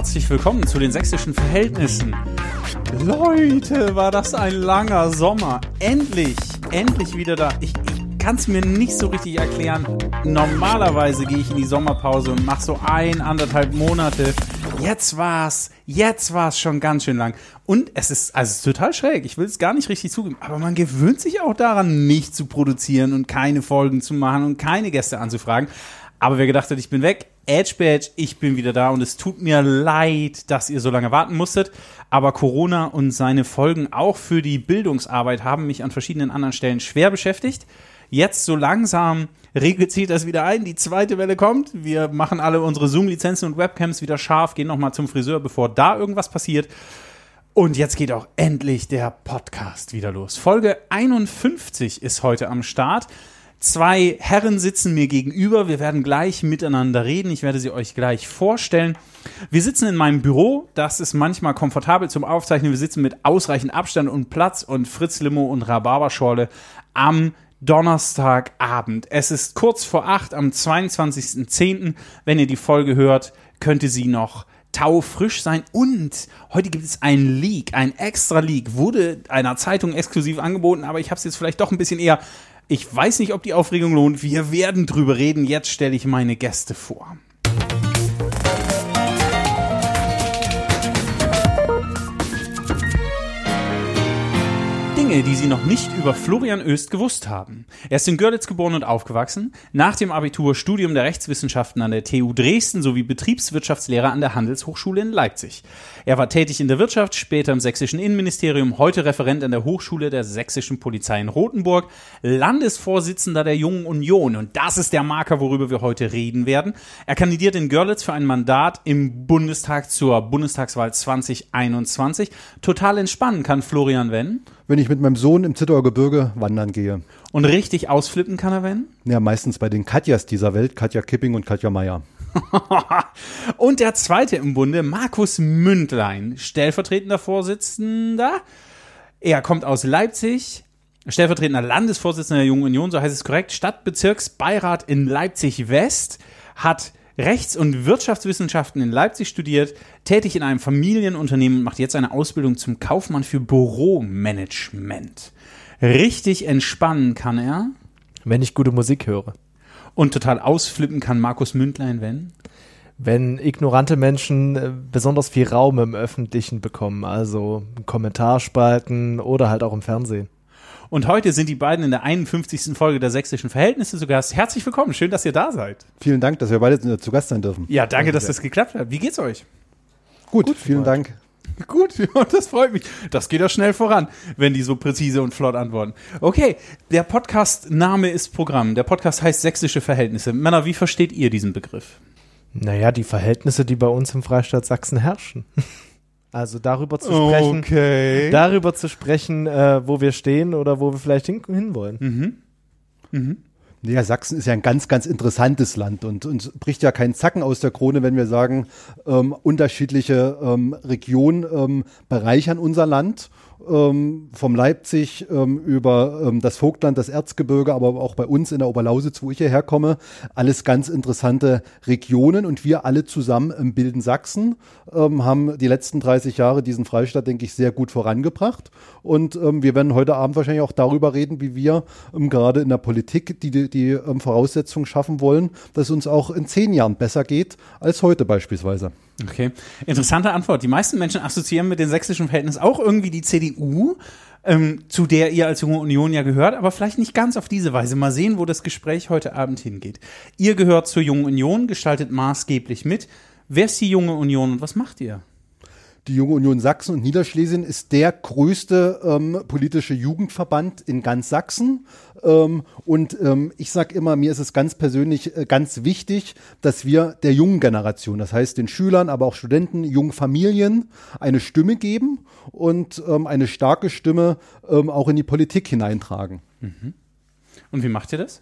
Herzlich willkommen zu den sächsischen Verhältnissen. Leute, war das ein langer Sommer. Endlich, endlich wieder da. Ich, ich kann es mir nicht so richtig erklären. Normalerweise gehe ich in die Sommerpause und mache so ein, anderthalb Monate. Jetzt war's, jetzt war's schon ganz schön lang. Und es ist, also es ist total schräg. Ich will es gar nicht richtig zugeben. Aber man gewöhnt sich auch daran, nicht zu produzieren und keine Folgen zu machen und keine Gäste anzufragen. Aber wer gedacht hat, ich bin weg, Edge Badge, ich bin wieder da und es tut mir leid, dass ihr so lange warten musstet. Aber Corona und seine Folgen auch für die Bildungsarbeit haben mich an verschiedenen anderen Stellen schwer beschäftigt. Jetzt so langsam regelt sich das wieder ein. Die zweite Welle kommt. Wir machen alle unsere Zoom-Lizenzen und Webcams wieder scharf, gehen nochmal zum Friseur, bevor da irgendwas passiert. Und jetzt geht auch endlich der Podcast wieder los. Folge 51 ist heute am Start. Zwei Herren sitzen mir gegenüber. Wir werden gleich miteinander reden. Ich werde sie euch gleich vorstellen. Wir sitzen in meinem Büro. Das ist manchmal komfortabel zum Aufzeichnen. Wir sitzen mit ausreichend Abstand und Platz und Fritz Limo und Rhabarberschorle am Donnerstagabend. Es ist kurz vor acht am 22.10. Wenn ihr die Folge hört, könnte sie noch taufrisch sein. Und heute gibt es ein Leak, ein extra Leak. Wurde einer Zeitung exklusiv angeboten, aber ich habe es jetzt vielleicht doch ein bisschen eher ich weiß nicht, ob die Aufregung lohnt. Wir werden drüber reden. Jetzt stelle ich meine Gäste vor. Dinge, die Sie noch nicht über Florian Öst gewusst haben. Er ist in Görlitz geboren und aufgewachsen, nach dem Abitur Studium der Rechtswissenschaften an der TU Dresden sowie Betriebswirtschaftslehrer an der Handelshochschule in Leipzig. Er war tätig in der Wirtschaft, später im sächsischen Innenministerium, heute Referent an der Hochschule der sächsischen Polizei in Rothenburg, Landesvorsitzender der Jungen Union und das ist der Marker, worüber wir heute reden werden. Er kandidiert in Görlitz für ein Mandat im Bundestag zur Bundestagswahl 2021. Total entspannen kann Florian Wenn wenn ich mit meinem Sohn im Zittauer Gebirge wandern gehe. Und richtig ausflippen kann er, wenn? Ja, meistens bei den Katjas dieser Welt, Katja Kipping und Katja Meier. und der zweite im Bunde, Markus Mündlein, stellvertretender Vorsitzender. Er kommt aus Leipzig, stellvertretender Landesvorsitzender der Jungen Union, so heißt es korrekt, Stadtbezirksbeirat in Leipzig West, hat Rechts- und Wirtschaftswissenschaften in Leipzig studiert, tätig in einem Familienunternehmen und macht jetzt eine Ausbildung zum Kaufmann für Büromanagement. Richtig entspannen kann er. Wenn ich gute Musik höre. Und total ausflippen kann Markus Mündlein, wenn? Wenn ignorante Menschen äh, besonders viel Raum im Öffentlichen bekommen, also Kommentarspalten oder halt auch im Fernsehen. Und heute sind die beiden in der 51. Folge der Sächsischen Verhältnisse zu Gast. Herzlich willkommen, schön, dass ihr da seid. Vielen Dank, dass wir beide zu Gast sein dürfen. Ja, danke, dass das geklappt hat. Wie geht's euch? Gut, Gut vielen Dank. Gut, das freut mich. Das geht ja schnell voran, wenn die so präzise und flott antworten. Okay, der Podcast-Name ist Programm. Der Podcast heißt Sächsische Verhältnisse. Männer, wie versteht ihr diesen Begriff? Naja, die Verhältnisse, die bei uns im Freistaat Sachsen herrschen. Also darüber zu sprechen, okay. darüber zu sprechen, äh, wo wir stehen oder wo wir vielleicht hin, hinwollen. Mhm. Mhm. Ja, Sachsen ist ja ein ganz, ganz interessantes Land und uns bricht ja kein Zacken aus der Krone, wenn wir sagen, ähm, unterschiedliche ähm, Regionen ähm, bereichern unser Land ähm, vom Leipzig ähm, über ähm, das Vogtland, das Erzgebirge, aber auch bei uns in der Oberlausitz, wo ich hierher komme. Alles ganz interessante Regionen und wir alle zusammen ähm, bilden Sachsen, ähm, haben die letzten 30 Jahre diesen Freistaat, denke ich, sehr gut vorangebracht. Und ähm, wir werden heute Abend wahrscheinlich auch darüber reden, wie wir gerade in der Politik die, die, die Voraussetzungen schaffen wollen, dass es uns auch in zehn Jahren besser geht als heute beispielsweise. Okay, interessante Antwort. Die meisten Menschen assoziieren mit den sächsischen Verhältnissen auch irgendwie die CDU, ähm, zu der ihr als Junge Union ja gehört, aber vielleicht nicht ganz auf diese Weise. Mal sehen, wo das Gespräch heute Abend hingeht. Ihr gehört zur Jungen Union, gestaltet maßgeblich mit. Wer ist die Junge Union und was macht ihr? Die Junge Union Sachsen und Niederschlesien ist der größte ähm, politische Jugendverband in ganz Sachsen. Ähm, und ähm, ich sage immer, mir ist es ganz persönlich äh, ganz wichtig, dass wir der jungen Generation, das heißt den Schülern, aber auch Studenten, jungen Familien eine Stimme geben und ähm, eine starke Stimme ähm, auch in die Politik hineintragen. Mhm. Und wie macht ihr das?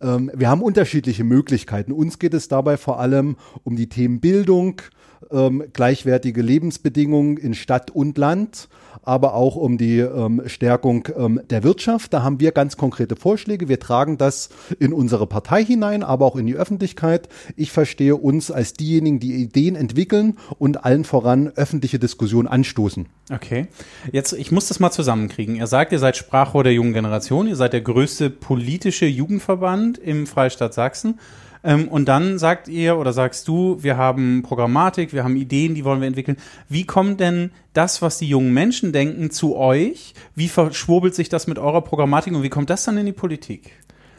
ähm, wir haben unterschiedliche Möglichkeiten. Uns geht es dabei vor allem um die Themen Bildung, ähm, gleichwertige Lebensbedingungen in Stadt und Land, aber auch um die ähm, Stärkung ähm, der Wirtschaft. Da haben wir ganz konkrete Vorschläge. Wir tragen das in unsere Partei hinein, aber auch in die Öffentlichkeit. Ich verstehe uns als diejenigen, die Ideen entwickeln und allen voran öffentliche Diskussionen anstoßen. Okay. Jetzt, ich muss das mal zusammenkriegen. Ihr sagt, ihr seid Sprachrohr der jungen Generation. Ihr seid der größte politische Jugendverband im Freistaat Sachsen. Ähm, und dann sagt ihr oder sagst du, wir haben Programmatik, wir haben Ideen, die wollen wir entwickeln. Wie kommt denn das, was die jungen Menschen denken, zu euch? Wie verschwurbelt sich das mit eurer Programmatik und wie kommt das dann in die Politik?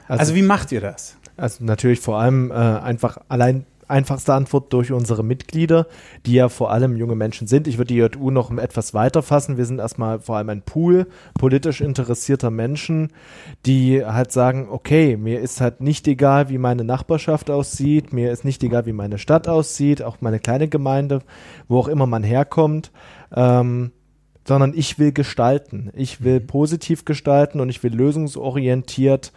Also, also wie macht ihr das? Also natürlich vor allem äh, einfach allein einfachste Antwort durch unsere Mitglieder, die ja vor allem junge Menschen sind. Ich würde die JU noch etwas weiter fassen. Wir sind erstmal vor allem ein Pool politisch interessierter Menschen, die halt sagen, okay, mir ist halt nicht egal, wie meine Nachbarschaft aussieht, mir ist nicht egal, wie meine Stadt aussieht, auch meine kleine Gemeinde, wo auch immer man herkommt. Ähm, sondern ich will gestalten. Ich will mhm. positiv gestalten und ich will lösungsorientiert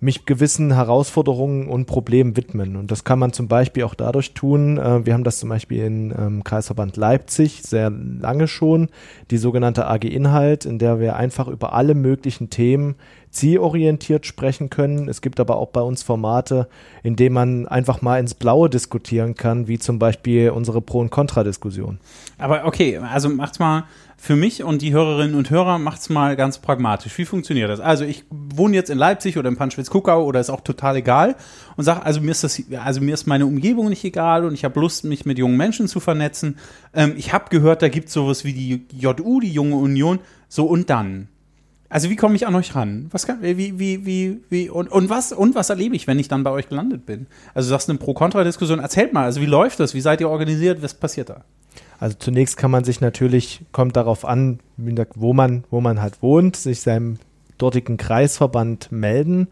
mich gewissen Herausforderungen und Problemen widmen. Und das kann man zum Beispiel auch dadurch tun. Äh, wir haben das zum Beispiel in ähm, Kreisverband Leipzig sehr lange schon, die sogenannte AG Inhalt, in der wir einfach über alle möglichen Themen zielorientiert sprechen können. Es gibt aber auch bei uns Formate, in denen man einfach mal ins Blaue diskutieren kann, wie zum Beispiel unsere Pro- und Kontra-Diskussion. Aber okay, also macht's mal für mich und die Hörerinnen und Hörer macht's mal ganz pragmatisch. Wie funktioniert das? Also ich wohne jetzt in Leipzig oder in Panschwitz-Kuckau oder ist auch total egal und sage, also mir ist das, also mir ist meine Umgebung nicht egal und ich habe Lust, mich mit jungen Menschen zu vernetzen. Ähm, ich habe gehört, da gibt's sowas wie die JU, die Junge Union. So und dann. Also wie komme ich an euch ran? Was kann, wie, wie, wie, wie, und, und was, und was erlebe ich, wenn ich dann bei euch gelandet bin? Also du sagst eine Pro-Kontra-Diskussion, erzählt mal, also wie läuft das? Wie seid ihr organisiert? Was passiert da? Also zunächst kann man sich natürlich, kommt darauf an, wo man, wo man halt wohnt, sich seinem dortigen Kreisverband melden.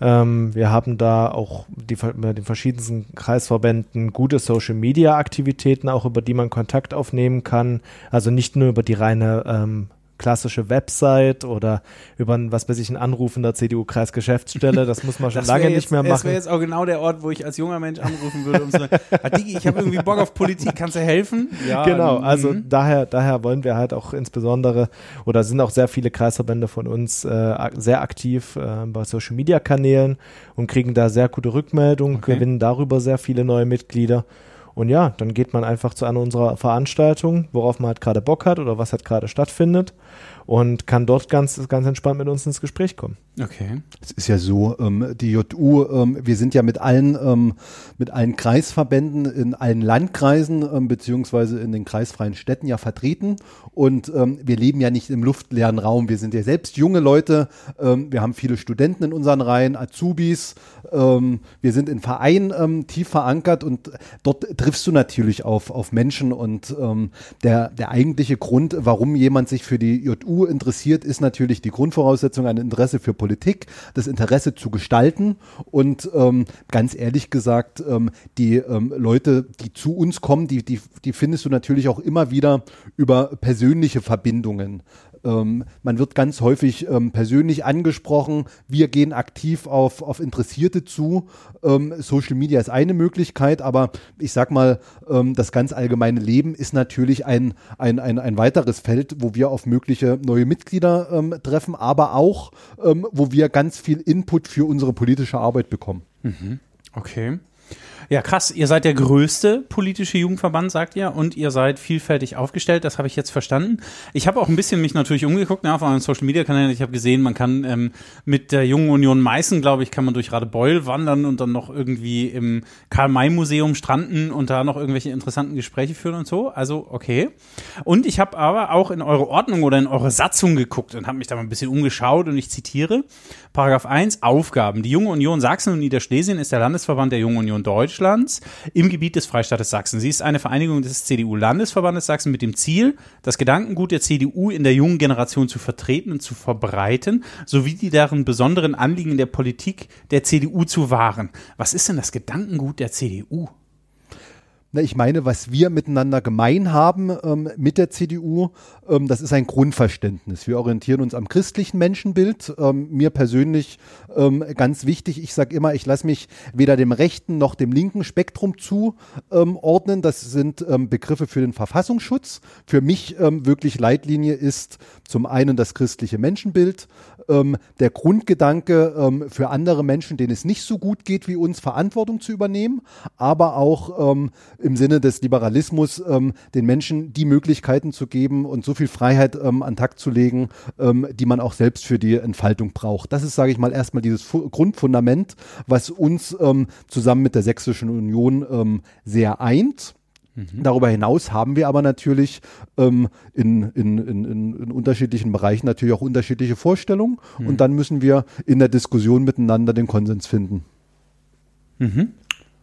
Ähm, wir haben da auch die, bei den verschiedensten Kreisverbänden gute Social-Media-Aktivitäten, auch über die man Kontakt aufnehmen kann. Also nicht nur über die reine ähm, klassische Website oder über ein, was weiß ich, einen Anruf in der CDU-Kreisgeschäftsstelle. Das muss man schon lange jetzt, nicht mehr machen. Das wäre jetzt auch genau der Ort, wo ich als junger Mensch anrufen würde, um zu sagen, Digi, ich habe irgendwie Bock auf Politik, kannst du helfen? Ja, genau, also mhm. daher, daher wollen wir halt auch insbesondere, oder sind auch sehr viele Kreisverbände von uns äh, sehr aktiv äh, bei Social-Media-Kanälen und kriegen da sehr gute Rückmeldungen, okay. gewinnen darüber sehr viele neue Mitglieder. Und ja, dann geht man einfach zu einer unserer Veranstaltungen, worauf man halt gerade Bock hat oder was halt gerade stattfindet und kann dort ganz, ganz entspannt mit uns ins Gespräch kommen. Okay. Es ist ja so, ähm, die JU, ähm, wir sind ja mit allen, ähm, mit allen Kreisverbänden in allen Landkreisen ähm, beziehungsweise in den kreisfreien Städten ja vertreten und ähm, wir leben ja nicht im luftleeren Raum. Wir sind ja selbst junge Leute. Ähm, wir haben viele Studenten in unseren Reihen, Azubis. Ähm, wir sind in Vereinen ähm, tief verankert und dort triffst du natürlich auf, auf Menschen und ähm, der, der eigentliche Grund, warum jemand sich für die JU interessiert, ist natürlich die Grundvoraussetzung, ein Interesse für Politik, das Interesse zu gestalten und ähm, ganz ehrlich gesagt, ähm, die ähm, Leute, die zu uns kommen, die, die, die findest du natürlich auch immer wieder über persönliche Verbindungen. Ähm, man wird ganz häufig ähm, persönlich angesprochen. Wir gehen aktiv auf, auf Interessierte zu. Ähm, Social Media ist eine Möglichkeit, aber ich sag mal, ähm, das ganz allgemeine Leben ist natürlich ein, ein, ein, ein weiteres Feld, wo wir auf mögliche neue Mitglieder ähm, treffen, aber auch, ähm, wo wir ganz viel Input für unsere politische Arbeit bekommen. Mhm. Okay. Ja, krass. Ihr seid der größte politische Jugendverband, sagt ihr, und ihr seid vielfältig aufgestellt. Das habe ich jetzt verstanden. Ich habe auch ein bisschen mich natürlich umgeguckt ne, auf euren Social Media Kanälen. Ich habe gesehen, man kann ähm, mit der Jungen Union Meißen, glaube ich, kann man durch Radebeul wandern und dann noch irgendwie im Karl-May-Museum stranden und da noch irgendwelche interessanten Gespräche führen und so. Also, okay. Und ich habe aber auch in eure Ordnung oder in eure Satzung geguckt und habe mich da mal ein bisschen umgeschaut und ich zitiere. Paragraph 1, Aufgaben. Die Junge Union Sachsen und Niederschlesien ist der Landesverband der Jungen Union Deutsch Deutschlands im Gebiet des Freistaates Sachsen. Sie ist eine Vereinigung des CDU-Landesverbandes Sachsen mit dem Ziel, das Gedankengut der CDU in der jungen Generation zu vertreten und zu verbreiten, sowie die deren besonderen Anliegen der Politik der CDU zu wahren. Was ist denn das Gedankengut der CDU? Na, ich meine, was wir miteinander gemein haben ähm, mit der CDU, ähm, das ist ein Grundverständnis. Wir orientieren uns am christlichen Menschenbild. Ähm, mir persönlich ähm, ganz wichtig, ich sage immer, ich lasse mich weder dem rechten noch dem linken Spektrum zuordnen. das sind ähm, Begriffe für den Verfassungsschutz. Für mich ähm, wirklich Leitlinie ist zum einen das christliche Menschenbild, ähm, der Grundgedanke ähm, für andere Menschen, denen es nicht so gut geht wie uns, Verantwortung zu übernehmen, aber auch ähm, im Sinne des Liberalismus ähm, den Menschen die Möglichkeiten zu geben und so viel Freiheit ähm, an Takt zu legen, ähm, die man auch selbst für die Entfaltung braucht. Das ist, sage ich mal, erstmal dieses Fu Grundfundament, was uns zusammen mit der Sächsischen Union sehr eint. Mhm. Darüber hinaus haben wir aber natürlich ähm, in, in, in, in, unterschiedlichen Bereichen natürlich auch unterschiedliche Vorstellungen mhm. und dann müssen wir in der Diskussion miteinander den Konsens finden. Mhm.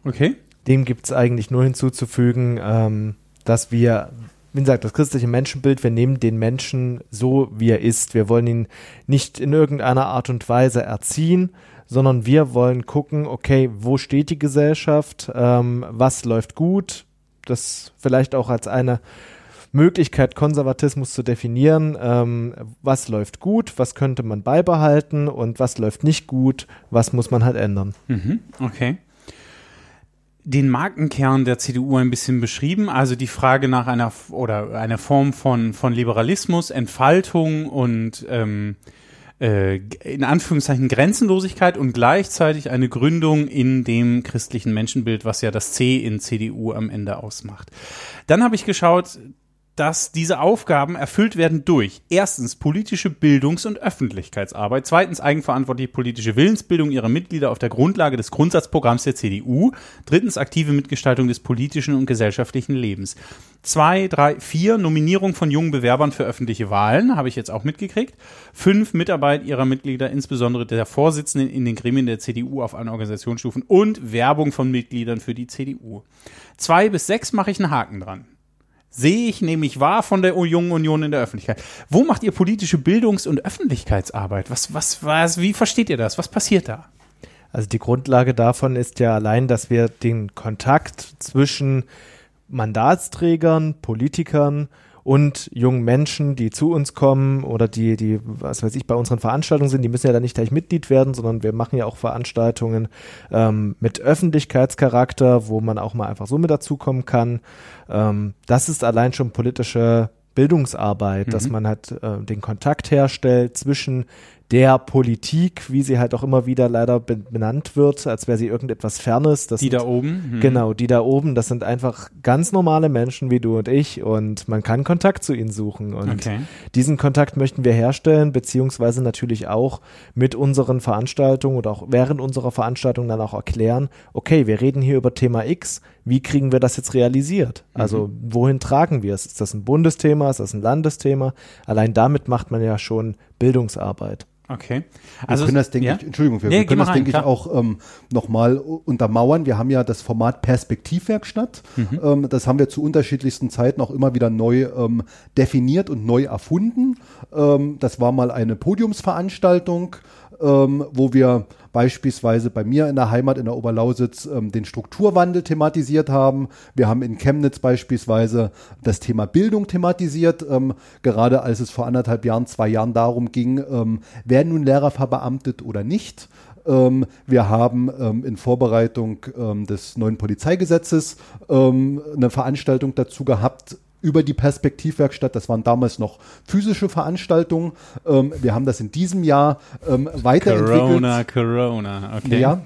Okay. Dem gibt es eigentlich nur hinzuzufügen, ähm, dass wir, wie gesagt, das christliche Menschenbild, wir nehmen den Menschen so, wie er ist. Wir wollen ihn nicht in irgendeiner Art und Weise erziehen, sondern wir wollen gucken, okay, wo steht die Gesellschaft, ähm, was läuft gut, das vielleicht auch als eine Möglichkeit, Konservatismus zu definieren. Ähm, was läuft gut, was könnte man beibehalten und was läuft nicht gut, was muss man halt ändern. Mhm, okay. Den Markenkern der CDU ein bisschen beschrieben, also die Frage nach einer oder einer Form von, von Liberalismus, Entfaltung und ähm, äh, in Anführungszeichen Grenzenlosigkeit und gleichzeitig eine Gründung in dem christlichen Menschenbild, was ja das C in CDU am Ende ausmacht. Dann habe ich geschaut, dass diese Aufgaben erfüllt werden durch erstens politische Bildungs- und Öffentlichkeitsarbeit, zweitens eigenverantwortliche politische Willensbildung ihrer Mitglieder auf der Grundlage des Grundsatzprogramms der CDU, drittens aktive Mitgestaltung des politischen und gesellschaftlichen Lebens. Zwei, drei, vier Nominierung von jungen Bewerbern für öffentliche Wahlen, habe ich jetzt auch mitgekriegt. Fünf Mitarbeit ihrer Mitglieder, insbesondere der Vorsitzenden in den Gremien der CDU auf allen Organisationsstufen und Werbung von Mitgliedern für die CDU. Zwei bis sechs mache ich einen Haken dran sehe ich nämlich wahr von der Jungen Union in der Öffentlichkeit. Wo macht ihr politische Bildungs- und Öffentlichkeitsarbeit? Was, was, was, wie versteht ihr das? Was passiert da? Also die Grundlage davon ist ja allein, dass wir den Kontakt zwischen Mandatsträgern, Politikern und jungen Menschen, die zu uns kommen oder die, die, was weiß ich, bei unseren Veranstaltungen sind, die müssen ja dann nicht gleich Mitglied werden, sondern wir machen ja auch Veranstaltungen ähm, mit Öffentlichkeitscharakter, wo man auch mal einfach so mit dazukommen kann. Ähm, das ist allein schon politische Bildungsarbeit, mhm. dass man halt äh, den Kontakt herstellt zwischen der Politik, wie sie halt auch immer wieder leider benannt wird, als wäre sie irgendetwas Fernes. Das die sind, da oben? Hm. Genau, die da oben, das sind einfach ganz normale Menschen wie du und ich und man kann Kontakt zu ihnen suchen. Und okay. diesen Kontakt möchten wir herstellen, beziehungsweise natürlich auch mit unseren Veranstaltungen oder auch während unserer Veranstaltung dann auch erklären, okay, wir reden hier über Thema X, wie kriegen wir das jetzt realisiert? Also mhm. wohin tragen wir es? Ist das ein Bundesthema? Ist das ein Landesthema? Allein damit macht man ja schon Bildungsarbeit. Okay. Also wir können das, denke ja? ich, Entschuldigung, wir, nee, wir können das, denke ich, auch ähm, nochmal untermauern. Wir haben ja das Format Perspektivwerkstatt. Mhm. Ähm, das haben wir zu unterschiedlichsten Zeiten auch immer wieder neu ähm, definiert und neu erfunden. Ähm, das war mal eine Podiumsveranstaltung, ähm, wo wir beispielsweise bei mir in der Heimat in der Oberlausitz ähm, den Strukturwandel thematisiert haben. Wir haben in Chemnitz beispielsweise das Thema Bildung thematisiert, ähm, gerade als es vor anderthalb Jahren, zwei Jahren darum ging, ähm, werden nun Lehrer verbeamtet oder nicht. Ähm, wir haben ähm, in Vorbereitung ähm, des neuen Polizeigesetzes ähm, eine Veranstaltung dazu gehabt, über die Perspektivwerkstatt. Das waren damals noch physische Veranstaltungen. Ähm, wir haben das in diesem Jahr ähm, weiterentwickelt. Corona, Corona, okay. Ja,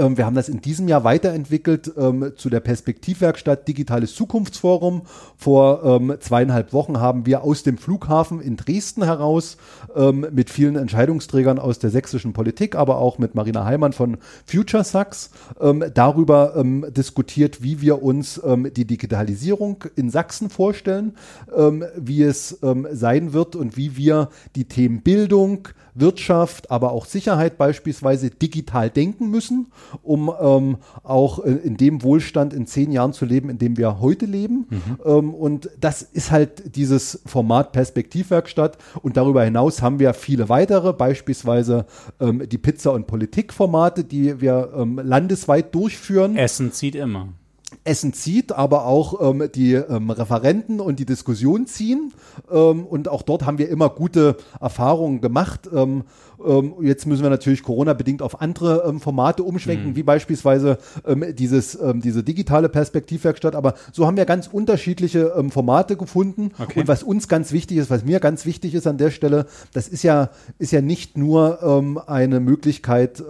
ähm, wir haben das in diesem Jahr weiterentwickelt ähm, zu der Perspektivwerkstatt Digitales Zukunftsforum. Vor ähm, zweieinhalb Wochen haben wir aus dem Flughafen in Dresden heraus ähm, mit vielen Entscheidungsträgern aus der sächsischen Politik, aber auch mit Marina Heimann von Future Sachs ähm, darüber ähm, diskutiert, wie wir uns die Digitalisierung in Sachsen vorstellen, wie es sein wird und wie wir die Themen Bildung, Wirtschaft, aber auch Sicherheit beispielsweise digital denken müssen, um ähm, auch in, in, dem Wohlstand in zehn Jahren zu leben, in dem wir heute leben. Mhm. Ähm, und das ist halt dieses Format Perspektivwerkstatt. Und darüber hinaus haben wir viele weitere, beispielsweise ähm, die Pizza- und Politikformate, die wir ähm, landesweit durchführen. Essen zieht immer. Essen zieht, aber auch ähm, die ähm, Referenten und die Diskussion ziehen. Ähm, und auch dort haben wir immer gute Erfahrungen gemacht. Ähm, jetzt müssen wir natürlich Corona-bedingt auf andere ähm, Formate umschwenken, Mhm. wie beispielsweise ähm, dieses, ähm, diese digitale Perspektivwerkstatt. Aber so haben wir ganz unterschiedliche ähm, Formate gefunden. Okay. Und was uns ganz wichtig ist, was mir ganz wichtig ist an der Stelle, das ist ja, ist ja nicht nur eine Möglichkeit,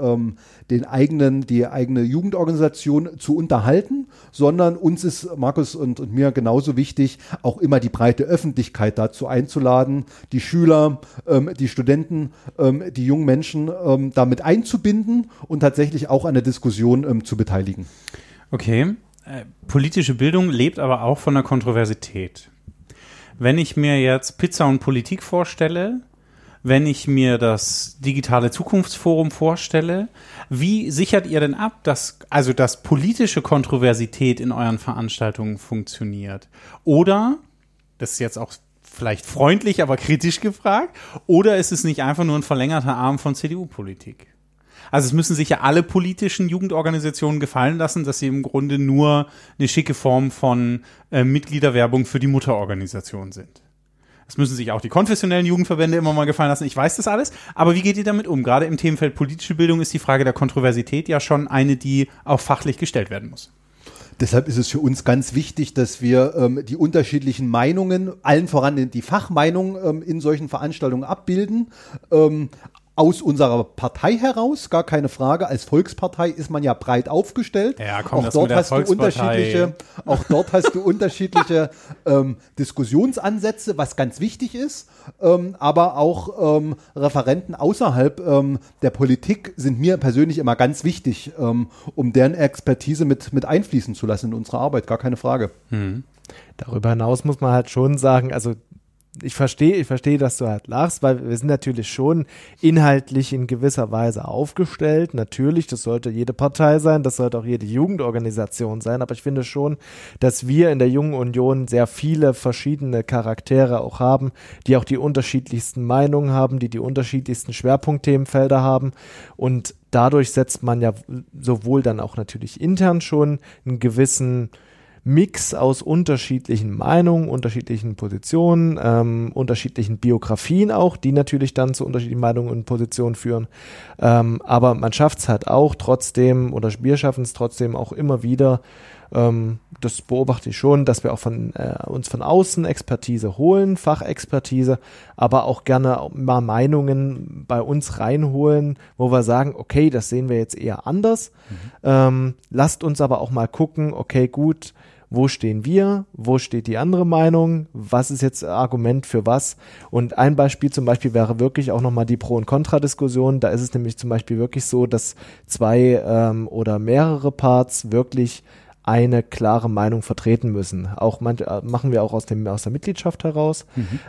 den eigenen, die eigene Jugendorganisation zu unterhalten, sondern uns ist, Markus und, und mir genauso wichtig, auch immer die breite Öffentlichkeit dazu einzuladen, die Schüler, ähm, die Studenten, ähm, die jungen Menschen ähm, damit einzubinden und tatsächlich auch an der Diskussion ähm, zu beteiligen. Okay. Äh, politische Bildung lebt aber auch von der Kontroversität. Wenn ich mir jetzt Pizza und Politik vorstelle, wenn ich mir das digitale Zukunftsforum vorstelle, wie sichert ihr denn ab, dass also dass politische Kontroversität in euren Veranstaltungen funktioniert? Oder das ist jetzt auch vielleicht freundlich, aber kritisch gefragt, oder ist es nicht einfach nur ein verlängerter Arm von CDU-Politik? Also es müssen sich ja alle politischen Jugendorganisationen gefallen lassen, dass sie im Grunde nur eine schicke Form von äh, Mitgliederwerbung für die Mutterorganisation sind. Das müssen sich auch die konfessionellen Jugendverbände immer mal gefallen lassen. Ich weiß das alles. Aber wie geht ihr damit um? Gerade im Themenfeld politische Bildung ist die Frage der Kontroversität ja schon eine, die auch fachlich gestellt werden muss. Deshalb ist es für uns ganz wichtig, dass wir ähm, die unterschiedlichen Meinungen, allen voran die Fachmeinung ähm, in solchen Veranstaltungen abbilden. Ähm, aus unserer Partei heraus, gar keine Frage. Als Volkspartei ist man ja breit aufgestellt. Ja, komm, auch das dort mit der hast du unterschiedliche, auch dort hast du unterschiedliche ähm, Diskussionsansätze, was ganz wichtig ist. Ähm, aber auch ähm, Referenten außerhalb ähm, der Politik sind mir persönlich immer ganz wichtig, ähm, um deren Expertise mit, mit einfließen zu lassen in unsere Arbeit, gar keine Frage. Darüber hinaus muss man halt schon sagen, also ich verstehe, ich verstehe, dass du halt lachst, weil wir sind natürlich schon inhaltlich in gewisser Weise aufgestellt. Natürlich, das sollte jede Partei sein, das sollte auch jede Jugendorganisation sein, aber ich finde schon, dass wir in der Jungen Union sehr viele verschiedene Charaktere auch haben, die auch die unterschiedlichsten Meinungen haben, die die unterschiedlichsten Schwerpunktthemenfelder haben und dadurch setzt man ja sowohl dann auch natürlich intern schon einen gewissen Mix aus unterschiedlichen Meinungen, unterschiedlichen Positionen, ähm, unterschiedlichen Biografien auch, die natürlich dann zu unterschiedlichen Meinungen und Positionen führen. Ähm, aber man schafft es halt auch trotzdem, oder wir schaffen es trotzdem auch immer wieder, ähm, das beobachte ich schon, dass wir auch von äh, uns von außen Expertise holen, Fachexpertise, aber auch gerne mal Meinungen bei uns reinholen, wo wir sagen, okay, das sehen wir jetzt eher anders. Ähm, lasst uns aber auch mal gucken, okay, gut, wo stehen wir, wo steht die andere Meinung, was ist jetzt Argument für was. Und ein Beispiel zum Beispiel wäre wirklich auch nochmal die Pro- und Kontra-Diskussion. Da ist es nämlich zum Beispiel wirklich so, dass zwei ähm, oder mehrere Parts wirklich eine klare Meinung vertreten müssen. Auch manche, äh, machen wir auch aus, dem, aus der Mitgliedschaft heraus.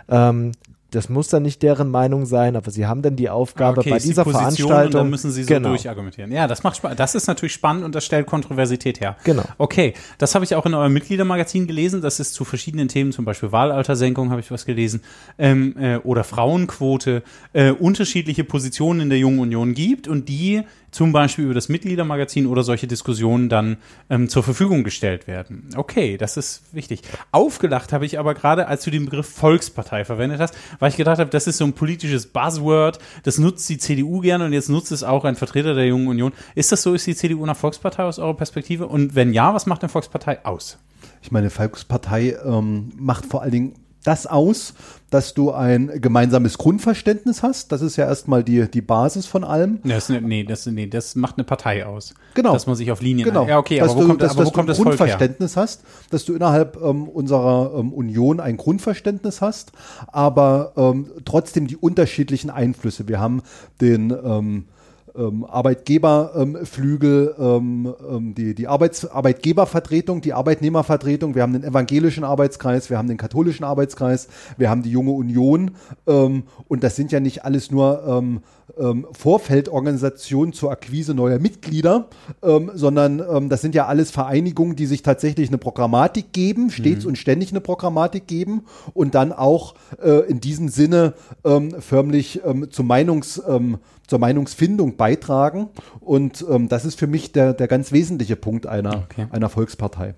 Ähm, das muss dann nicht deren Meinung sein, aber sie haben dann die Aufgabe Okay, bei die dieser Position Veranstaltung. Und dann müssen sie so genau. durchargumentieren. Ja, das macht Spaß. Das ist natürlich spannend und das stellt Kontroversität her. Genau. Okay, das habe ich auch in eurem Mitgliedermagazin gelesen. Das ist zu verschiedenen Themen, zum Beispiel Wahlaltersenkung habe ich was gelesen ähm, äh, oder Frauenquote, äh, unterschiedliche Positionen in der Jungen Union gibt und die zum Beispiel über das Mitgliedermagazin oder solche Diskussionen dann ähm, zur Verfügung gestellt werden. Okay, das ist wichtig. Aufgelacht habe ich aber gerade, als du den Begriff Volkspartei verwendet hast, weil ich gedacht habe, das ist so ein politisches Buzzword, das nutzt die CDU gerne und jetzt nutzt es auch ein Vertreter der Jungen Union. Ist das so, ist die CDU eine Volkspartei aus eurer Perspektive? Und wenn ja, was macht eine Volkspartei aus? Ich meine, Volkspartei ähm, macht vor allen Dingen das aus, dass du ein gemeinsames Grundverständnis hast. Das ist ja erstmal die, die Basis von allem. Das, nee, das, nee, das macht eine Partei aus. Genau. Dass man sich auf Linien Genau. Ja, okay, dass aber wo du, kommt, dass, aber wo dass kommt du das her? Grundverständnis hast, dass du innerhalb ähm, unserer ähm, Union ein Grundverständnis hast, aber ähm, trotzdem die unterschiedlichen Einflüsse. Wir haben den ähm, ähm, Arbeitgeberflügel, ähm, ähm, die, die Arbeits Arbeitgebervertretung, die Arbeitnehmervertretung, wir haben den evangelischen Arbeitskreis, wir haben den katholischen Arbeitskreis, wir haben die junge Union. Ähm, und das sind ja nicht alles nur ähm, ähm, Vorfeldorganisationen zur Akquise neuer Mitglieder, ähm, sondern ähm, das sind ja alles Vereinigungen, die sich tatsächlich eine Programmatik geben, stets und ständig eine Programmatik geben und dann auch äh, in diesem Sinne ähm, förmlich ähm, zur, Meinungs, ähm, zur Meinungsfindung beitragen. Und ähm, das ist für mich der, der ganz wesentliche Punkt einer, Okay. einer Volkspartei.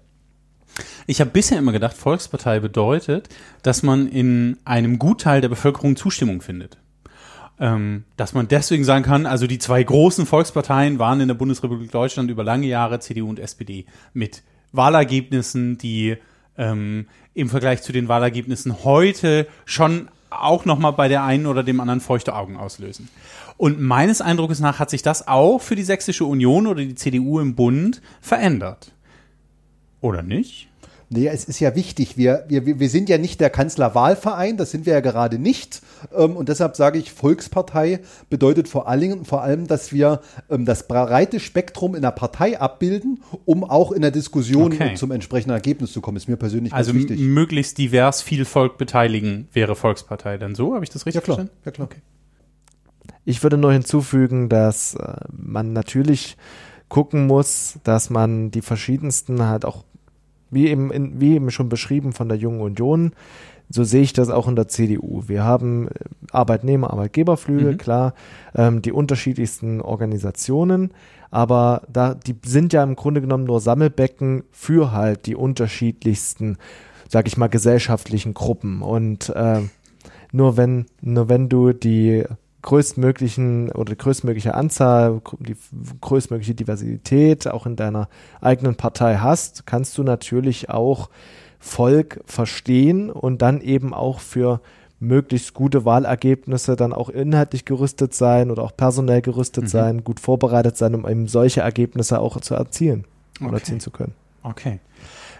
Ich habe bisher immer gedacht, Volkspartei bedeutet, dass man in einem Gutteil der Bevölkerung Zustimmung findet. Ähm, dass man deswegen sagen kann, also die zwei großen Volksparteien waren in der Bundesrepublik Deutschland über lange Jahre CDU und SPD mit Wahlergebnissen, die ähm, im Vergleich zu den Wahlergebnissen heute schon auch nochmal bei der einen oder dem anderen feuchte Augen auslösen. Und meines Eindrucks nach hat sich das auch für die Sächsische Union oder die CDU im Bund verändert. Oder nicht? Nee, es ist ja wichtig. Wir, wir, wir sind ja nicht der Kanzlerwahlverein, das sind wir ja gerade nicht. Ähm, und deshalb sage ich, Volkspartei bedeutet vor allem, vor allem dass wir ähm, das breite Spektrum in der Partei abbilden, um auch in der Diskussion Okay. zum entsprechenden Ergebnis zu kommen. Ist mir persönlich Also ganz wichtig. m- möglichst divers viel Volk beteiligen wäre Volkspartei dann so? Habe ich das richtig Ja klar, verstanden? ja klar. Ich würde nur hinzufügen, dass äh, man natürlich gucken muss, dass man die verschiedensten halt auch, wie eben, in, wie eben schon beschrieben von der Jungen Union, so sehe ich das auch in der CDU. Wir haben äh, Arbeitnehmer, Arbeitgeberflügel, Mhm. klar, ähm, die unterschiedlichsten Organisationen, aber da, die sind ja im Grunde genommen nur Sammelbecken für halt die unterschiedlichsten, sag ich mal, gesellschaftlichen Gruppen. Und äh, nur wenn, nur wenn du die größtmöglichen oder größtmögliche Anzahl, die größtmögliche Diversität auch in deiner eigenen Partei hast, kannst du natürlich auch Volk verstehen und dann eben auch für möglichst gute Wahlergebnisse dann auch inhaltlich gerüstet sein oder auch personell gerüstet Mhm. sein, gut vorbereitet sein, um eben solche Ergebnisse auch zu erzielen oder Okay. erzielen zu können. Okay.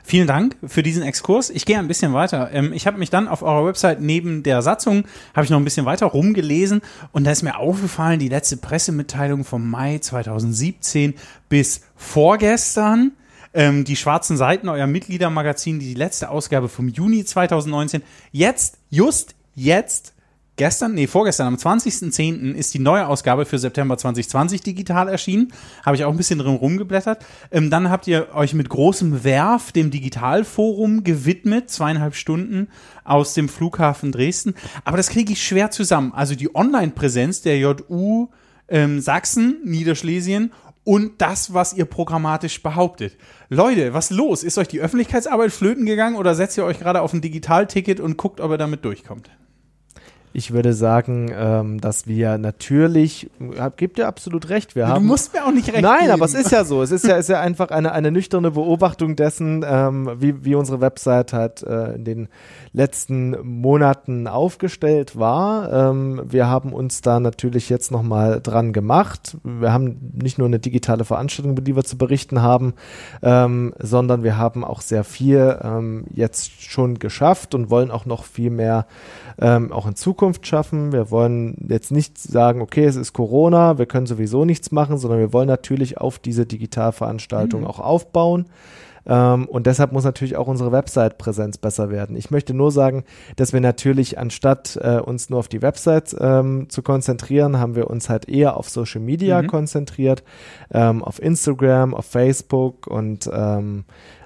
Vielen Dank für diesen Exkurs. Ich gehe ein bisschen weiter. Ähm, ich habe mich dann auf eurer Website neben der Satzung, habe ich noch ein bisschen weiter rumgelesen und da ist mir aufgefallen, die letzte Pressemitteilung vom Mai 2017 bis vorgestern, ähm, die schwarzen Seiten, euer Mitgliedermagazin, die letzte Ausgabe vom Juni 2019. Jetzt, just jetzt, gestern, nee, vorgestern, am 20.10. ist die neue Ausgabe für September 2020 digital erschienen. Habe ich auch ein bisschen drin rumgeblättert. Ähm, dann habt ihr euch mit großem Werf dem Digitalforum gewidmet, zweieinhalb Stunden aus dem Flughafen Dresden. Aber das kriege ich schwer zusammen. Also die Online-Präsenz der JU ähm, Sachsen, Niederschlesien und das, was ihr programmatisch behauptet. Leute, was los? Ist euch die Öffentlichkeitsarbeit flöten gegangen oder setzt ihr euch gerade auf ein Digitalticket und guckt, ob ihr damit durchkommt? Ich würde sagen, ähm, dass wir natürlich, hab- gebt ihr absolut recht, wir Du haben musst mir auch nicht recht Nein, geben. aber es ist ja so. Es ist ja, ist ja einfach eine, eine nüchterne Beobachtung dessen, ähm, wie, wie unsere Website halt äh, in den letzten Monaten aufgestellt war. Ähm, wir haben uns da natürlich jetzt nochmal dran gemacht. Wir haben nicht nur eine digitale Veranstaltung, über die wir zu berichten haben, ähm, sondern wir haben auch sehr viel ähm, jetzt schon geschafft und wollen auch noch viel mehr ähm, auch in Zukunft schaffen. Wir wollen jetzt nicht sagen, okay, es ist Corona, wir können sowieso nichts machen, sondern wir wollen natürlich auf diese Digitalveranstaltung auch aufbauen. Ähm, und deshalb muss natürlich auch unsere Website-Präsenz besser werden. Ich möchte nur sagen, dass wir natürlich anstatt äh, uns nur auf die Website ähm, zu konzentrieren, haben wir uns halt eher auf Social Media Mhm. konzentriert, ähm, auf Instagram, auf Facebook und ähm,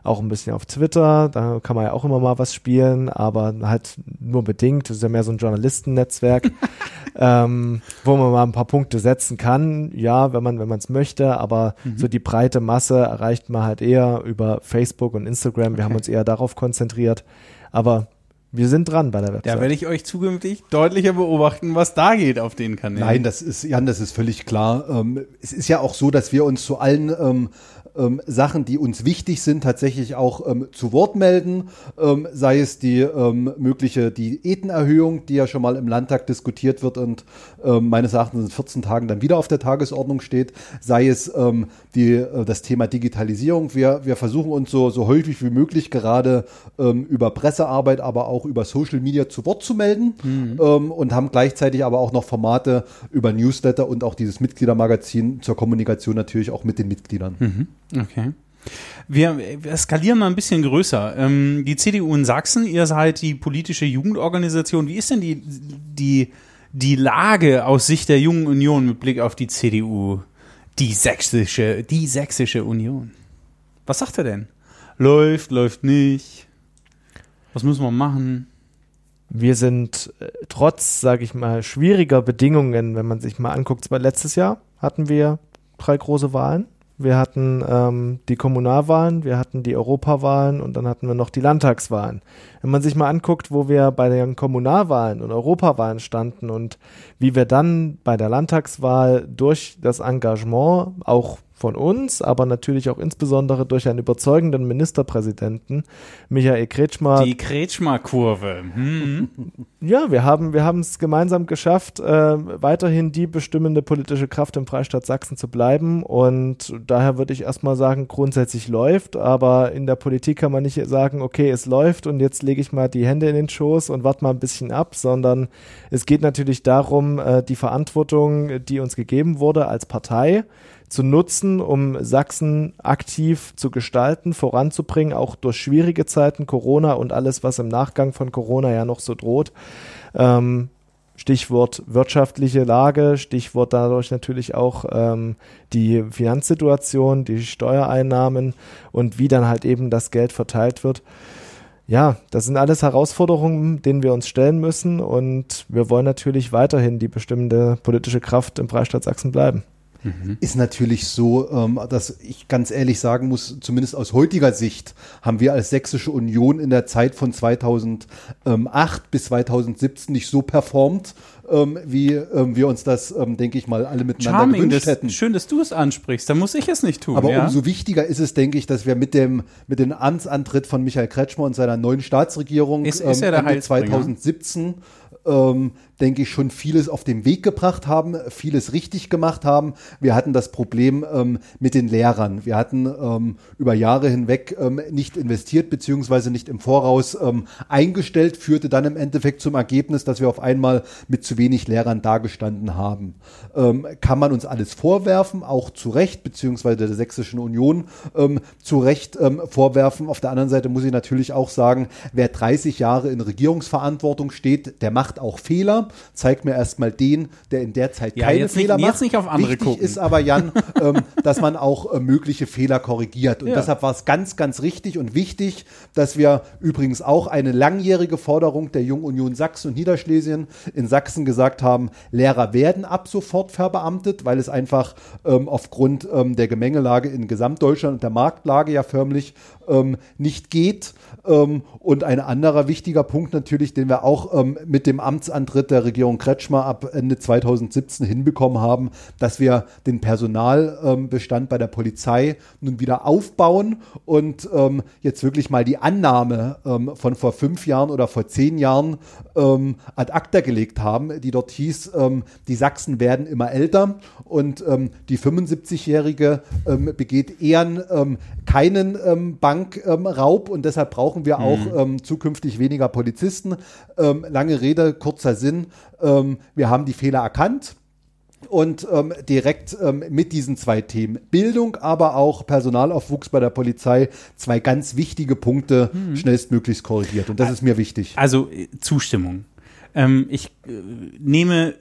auch ein bisschen auf Twitter. Da kann man ja auch immer mal was spielen, aber halt nur bedingt. Das ist ja mehr so ein Journalistennetzwerk, ähm, wo man mal ein paar Punkte setzen kann. Ja, wenn man wenn man es möchte, aber Mhm. so die breite Masse erreicht man halt eher über Facebook und Instagram. Wir haben Okay. uns eher darauf konzentriert, aber wir sind dran bei der Da Website. werde ich euch zukünftig deutlicher beobachten, was da geht auf den Kanälen. Nein, das ist, Jan, das ist völlig klar. Ähm, es ist ja auch so, dass wir uns zu allen ähm, Sachen, die uns wichtig sind, tatsächlich auch ähm, zu Wort melden. Ähm, sei es die ähm, mögliche Diätenerhöhung, die ja schon mal im Landtag diskutiert wird und ähm, meines Erachtens in 14 Tagen dann wieder auf der Tagesordnung steht. Sei es ähm, die, äh, das Thema Digitalisierung. Wir, wir versuchen uns so, so häufig wie möglich gerade ähm, über Pressearbeit, aber auch über Social Media zu Wort zu melden ähm, und haben gleichzeitig aber auch noch Formate über Newsletter und auch dieses Mitgliedermagazin zur Kommunikation natürlich auch mit den Mitgliedern. Okay. Wir, wir skalieren mal ein bisschen größer. Ähm, die CDU in Sachsen, ihr seid die politische Jugendorganisation. Wie ist denn die, die, die Lage aus Sicht der Jungen Union mit Blick auf die CDU? Die sächsische, die sächsische Union. Was sagt er denn? Läuft, läuft nicht. Was müssen wir machen? Wir sind äh, trotz, sage ich mal, schwieriger Bedingungen, wenn man sich mal anguckt, zwar letztes Jahr hatten wir drei große Wahlen wir hatten ähm, die Kommunalwahlen, wir hatten die Europawahlen und dann hatten wir noch die Landtagswahlen. Wenn man sich mal anguckt, wo wir bei den Kommunalwahlen und Europawahlen standen und wie wir dann bei der Landtagswahl durch das Engagement auch von uns, aber natürlich auch insbesondere durch einen überzeugenden Ministerpräsidenten, Michael Kretschmer. Die Kretschmer-Kurve. Hm. Ja, wir haben wir es gemeinsam geschafft, äh, weiterhin die bestimmende politische Kraft im Freistaat Sachsen zu bleiben und daher würde ich erstmal sagen, grundsätzlich läuft, aber in der Politik kann man nicht sagen, okay, es läuft und jetzt lege ich mal die Hände in den Schoß und warte mal ein bisschen ab, sondern es geht natürlich darum, äh, die Verantwortung, die uns gegeben wurde als Partei, zu nutzen, um Sachsen aktiv zu gestalten, voranzubringen, auch durch schwierige Zeiten, Corona und alles, was im Nachgang von Corona ja noch so droht. Ähm, Stichwort wirtschaftliche Lage, Stichwort dadurch natürlich auch ähm, die Finanzsituation, die Steuereinnahmen und wie dann halt eben das Geld verteilt wird. Ja, das sind alles Herausforderungen, denen wir uns stellen müssen und wir wollen natürlich weiterhin die bestimmende politische Kraft im Freistaat Sachsen bleiben. Mhm. Ist natürlich so, ähm, dass ich ganz ehrlich sagen muss, zumindest aus heutiger Sicht haben wir als Sächsische Union in der Zeit von 2008 bis 2017 nicht so performt, ähm, wie ähm, wir uns das, ähm, denke ich mal, alle miteinander Charming, gewünscht das, hätten. schön, dass du es ansprichst. Da muss ich es nicht tun. Aber ja? umso wichtiger ist es, denke ich, dass wir mit dem mit dem Amtsantritt von Michael Kretschmer und seiner neuen Staatsregierung Ist- ist er der Ende Heilsbringer? 2017 ähm, denke ich, schon vieles auf den Weg gebracht haben, vieles richtig gemacht haben. Wir hatten das Problem ähm, mit den Lehrern. Wir hatten ähm, über Jahre hinweg ähm, nicht investiert, beziehungsweise nicht im Voraus ähm, eingestellt, führte dann im Endeffekt zum Ergebnis, dass wir auf einmal mit zu wenig Lehrern dagestanden haben. Ähm, kann man uns alles vorwerfen, auch zu Recht, beziehungsweise der Sächsischen Union ähm, zu Recht vorwerfen. Auf der anderen Seite muss ich natürlich auch sagen, wer 30 Jahre in Regierungsverantwortung steht, der macht auch Fehler. Zeigt mir erstmal den, der in der Zeit Ja, keine jetzt nicht- Fehler macht. jetzt nicht auf andere Wichtig gucken. ist aber, Jan, ähm, dass man auch äh, mögliche Fehler korrigiert. Und Ja. deshalb war es ganz, ganz richtig und wichtig, dass wir übrigens auch eine langjährige Forderung der Jungen Union Sachsen und Niederschlesien in Sachsen gesagt haben, Lehrer werden ab sofort verbeamtet, weil es einfach ähm, aufgrund ähm, der Gemengelage in Gesamtdeutschland und der Marktlage ja förmlich ähm, nicht geht. Ähm, und ein anderer wichtiger Punkt natürlich, den wir auch ähm, mit dem Amtsantritt der Regierung Kretschmer ab Ende 2017 hinbekommen haben, dass wir den Personalbestand bei der Polizei nun wieder aufbauen und ähm, jetzt wirklich mal die Annahme ähm, von vor fünf Jahren oder vor zehn Jahren ähm, ad acta gelegt haben, die dort hieß, ähm, die Sachsen werden immer älter und ähm, die 75-Jährige ähm, begeht eher ähm, keinen ähm, Bankraub und deshalb brauchen wir auch ähm, zukünftig weniger Polizisten. Ähm, lange Rede, kurzer Sinn. Ähm, wir haben die Fehler erkannt und ähm, direkt ähm, mit diesen zwei Themen Bildung, aber auch Personalaufwuchs bei der Polizei zwei ganz wichtige Punkte schnellstmöglichst korrigiert. Und das ist mir wichtig. Also äh, Zustimmung. Ähm, ich äh, nehme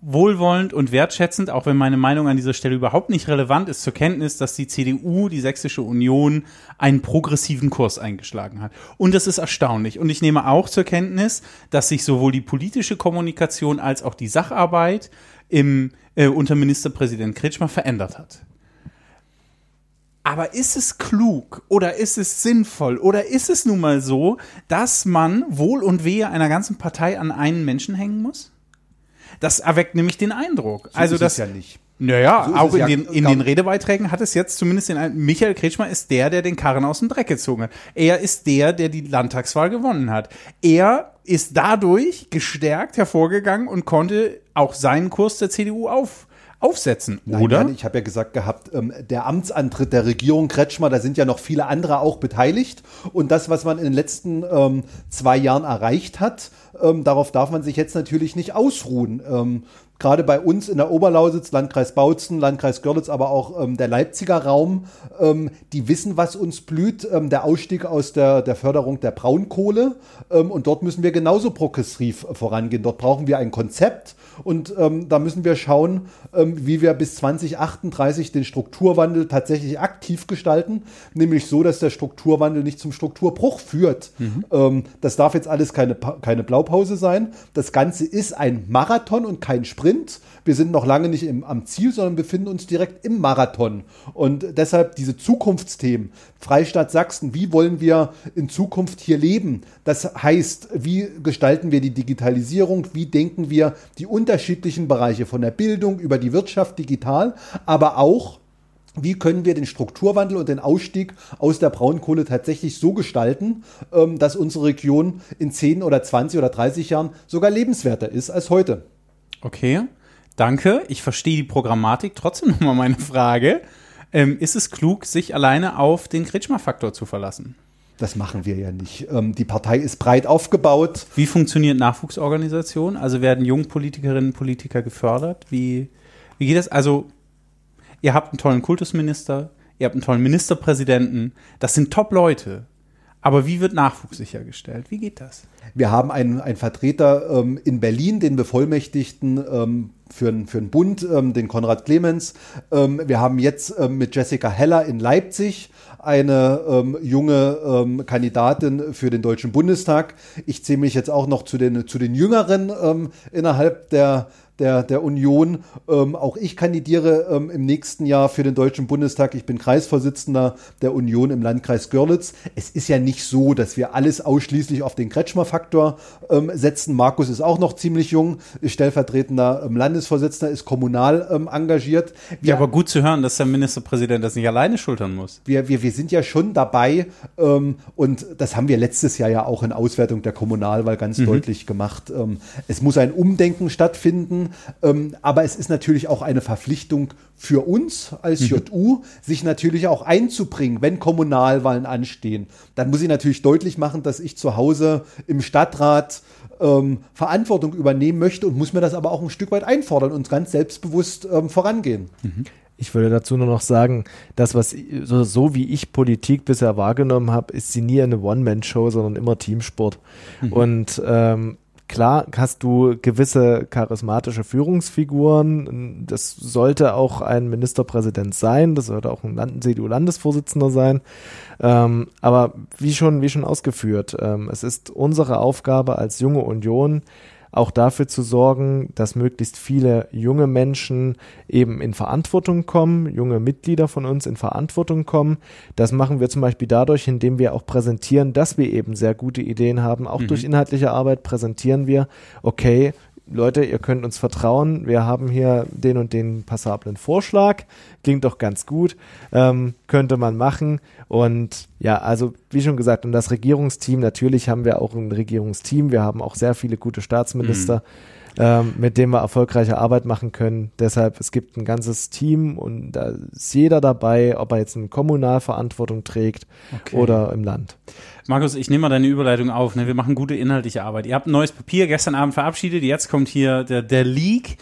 wohlwollend und wertschätzend, auch wenn meine Meinung an dieser Stelle überhaupt nicht relevant ist, zur Kenntnis, dass die CDU, die Sächsische Union, einen progressiven Kurs eingeschlagen hat. Und das ist erstaunlich. Und ich nehme auch zur Kenntnis, dass sich sowohl die politische Kommunikation als auch die Sacharbeit im, äh, unter Ministerpräsident Kretschmer verändert hat. Aber ist es klug oder ist es sinnvoll oder ist es nun mal so, dass man Wohl und Wehe einer ganzen Partei an einen Menschen hängen muss? Das erweckt nämlich den Eindruck. also ist das ja nicht. Naja, So auch in, ja den, in den Redebeiträgen hat es jetzt zumindest den Eindruck, Michael Kretschmer ist der, der den Karren aus dem Dreck gezogen hat. Er ist der, der die Landtagswahl gewonnen hat. Er ist dadurch gestärkt hervorgegangen und konnte auch seinen Kurs der CDU auf, aufsetzen, Nein, oder? Jan, ich habe ja gesagt gehabt, ähm, der Amtsantritt der Regierung Kretschmer, da sind ja noch viele andere auch beteiligt. Und das, was man in den letzten ähm, zwei Jahren erreicht hat, ähm, darauf darf man sich jetzt natürlich nicht ausruhen. Ähm, Gerade bei uns in der Oberlausitz, Landkreis Bautzen, Landkreis Görlitz, aber auch ähm, der Leipziger Raum, ähm, die wissen, was uns blüht. Der Ausstieg aus der, der Förderung der Braunkohle. Und dort müssen wir genauso progressiv vorangehen. Dort brauchen wir ein Konzept. Und ähm, da müssen wir schauen, ähm, wie wir bis 2038 den Strukturwandel tatsächlich aktiv gestalten, nämlich so, dass der Strukturwandel nicht zum Strukturbruch führt. Ähm, das darf jetzt alles keine, keine Blaupause sein. Das Ganze ist ein Marathon und kein Sprint. Sprint. Wir sind noch lange nicht im, am Ziel, sondern befinden uns direkt im Marathon. Und deshalb diese Zukunftsthemen. Freistaat Sachsen, wie wollen wir in Zukunft hier leben? Das heißt, wie gestalten wir die Digitalisierung? Wie denken wir die unterschiedlichen Bereiche von der Bildung über die Wirtschaft digital, aber auch wie können wir den Strukturwandel und den Ausstieg aus der Braunkohle tatsächlich so gestalten, ähm, dass unsere Region in 10 oder 20 oder 30 Jahren sogar lebenswerter ist als heute? Okay, danke. Ich verstehe die Programmatik. Trotzdem nochmal meine Frage. Ähm, ist es klug, sich alleine auf den Kretschmer-Faktor zu verlassen? Das machen wir ja nicht. Ähm, die Partei ist breit aufgebaut. Wie funktioniert Nachwuchsorganisation? Also werden Jungpolitikerinnen und Politiker gefördert? Wie, wie geht das? Also ihr habt einen tollen Kultusminister, ihr habt einen tollen Ministerpräsidenten, das sind Top-Leute. Aber wie wird Nachwuchs sichergestellt? Wie geht das? Wir haben einen, einen Vertreter ähm, in Berlin, den Bevollmächtigten ähm, für, für den Bund, ähm, den Konrad Clemens. Ähm, wir haben jetzt ähm, mit Jessica Heller in Leipzig eine ähm, junge ähm, Kandidatin für den Deutschen Bundestag. Ich zähle mich jetzt auch noch zu den, zu den Jüngeren ähm, innerhalb der der, der Union. Ähm, auch ich kandidiere ähm, im nächsten Jahr für den Deutschen Bundestag. Ich bin Kreisvorsitzender der Union im Landkreis Görlitz. Es ist ja nicht so, dass wir alles ausschließlich auf den Kretschmer-Faktor ähm, setzen. Markus ist auch noch ziemlich jung, ist stellvertretender ähm, Landesvorsitzender, ist kommunal ähm, engagiert. Wir, ja, aber gut zu hören, dass der Ministerpräsident das nicht alleine schultern muss. Wir, wir, wir sind ja schon dabei ähm, und das haben wir letztes Jahr ja auch in Auswertung der Kommunalwahl ganz mhm. deutlich gemacht. es muss ein Umdenken stattfinden ähm, aber es ist natürlich auch eine Verpflichtung für uns als mhm. JU, sich natürlich auch einzubringen, wenn Kommunalwahlen anstehen. Dann muss ich natürlich deutlich machen, dass ich zu Hause im Stadtrat ähm, Verantwortung übernehmen möchte und muss mir das aber auch ein Stück weit einfordern und ganz selbstbewusst ähm, vorangehen. Mhm. Ich würde dazu nur noch sagen, das, was so, so wie ich Politik bisher wahrgenommen habe, ist sie nie eine One-Man-Show, sondern immer Teamsport. Mhm. Und ähm, Klar hast du gewisse charismatische Führungsfiguren. Das sollte auch ein Ministerpräsident sein. Das sollte auch ein CDU-Landesvorsitzender sein. Ähm, aber wie schon, wie schon ausgeführt, ähm, es ist unsere Aufgabe als junge Union, auch dafür zu sorgen, dass möglichst viele junge Menschen eben in Verantwortung kommen, junge Mitglieder von uns in Verantwortung kommen. Das machen wir zum Beispiel dadurch, indem wir auch präsentieren, dass wir eben sehr gute Ideen haben. Auch mhm. durch inhaltliche Arbeit präsentieren wir, okay, Leute, ihr könnt uns vertrauen, wir haben hier den und den passablen Vorschlag, klingt doch ganz gut, ähm, könnte man machen. Und ja, also wie schon gesagt, und das Regierungsteam, natürlich haben wir auch ein Regierungsteam, wir haben auch sehr viele gute Staatsminister. Mhm ähm, mit dem wir erfolgreiche Arbeit machen können. Deshalb, es gibt ein ganzes Team und da ist jeder dabei, ob er jetzt eine Kommunalverantwortung trägt okay. oder im Land. Markus, ich nehme mal deine Überleitung auf. Ne? Wir machen gute inhaltliche Arbeit. Ihr habt ein neues Papier gestern Abend verabschiedet. Jetzt kommt hier der, der Leak.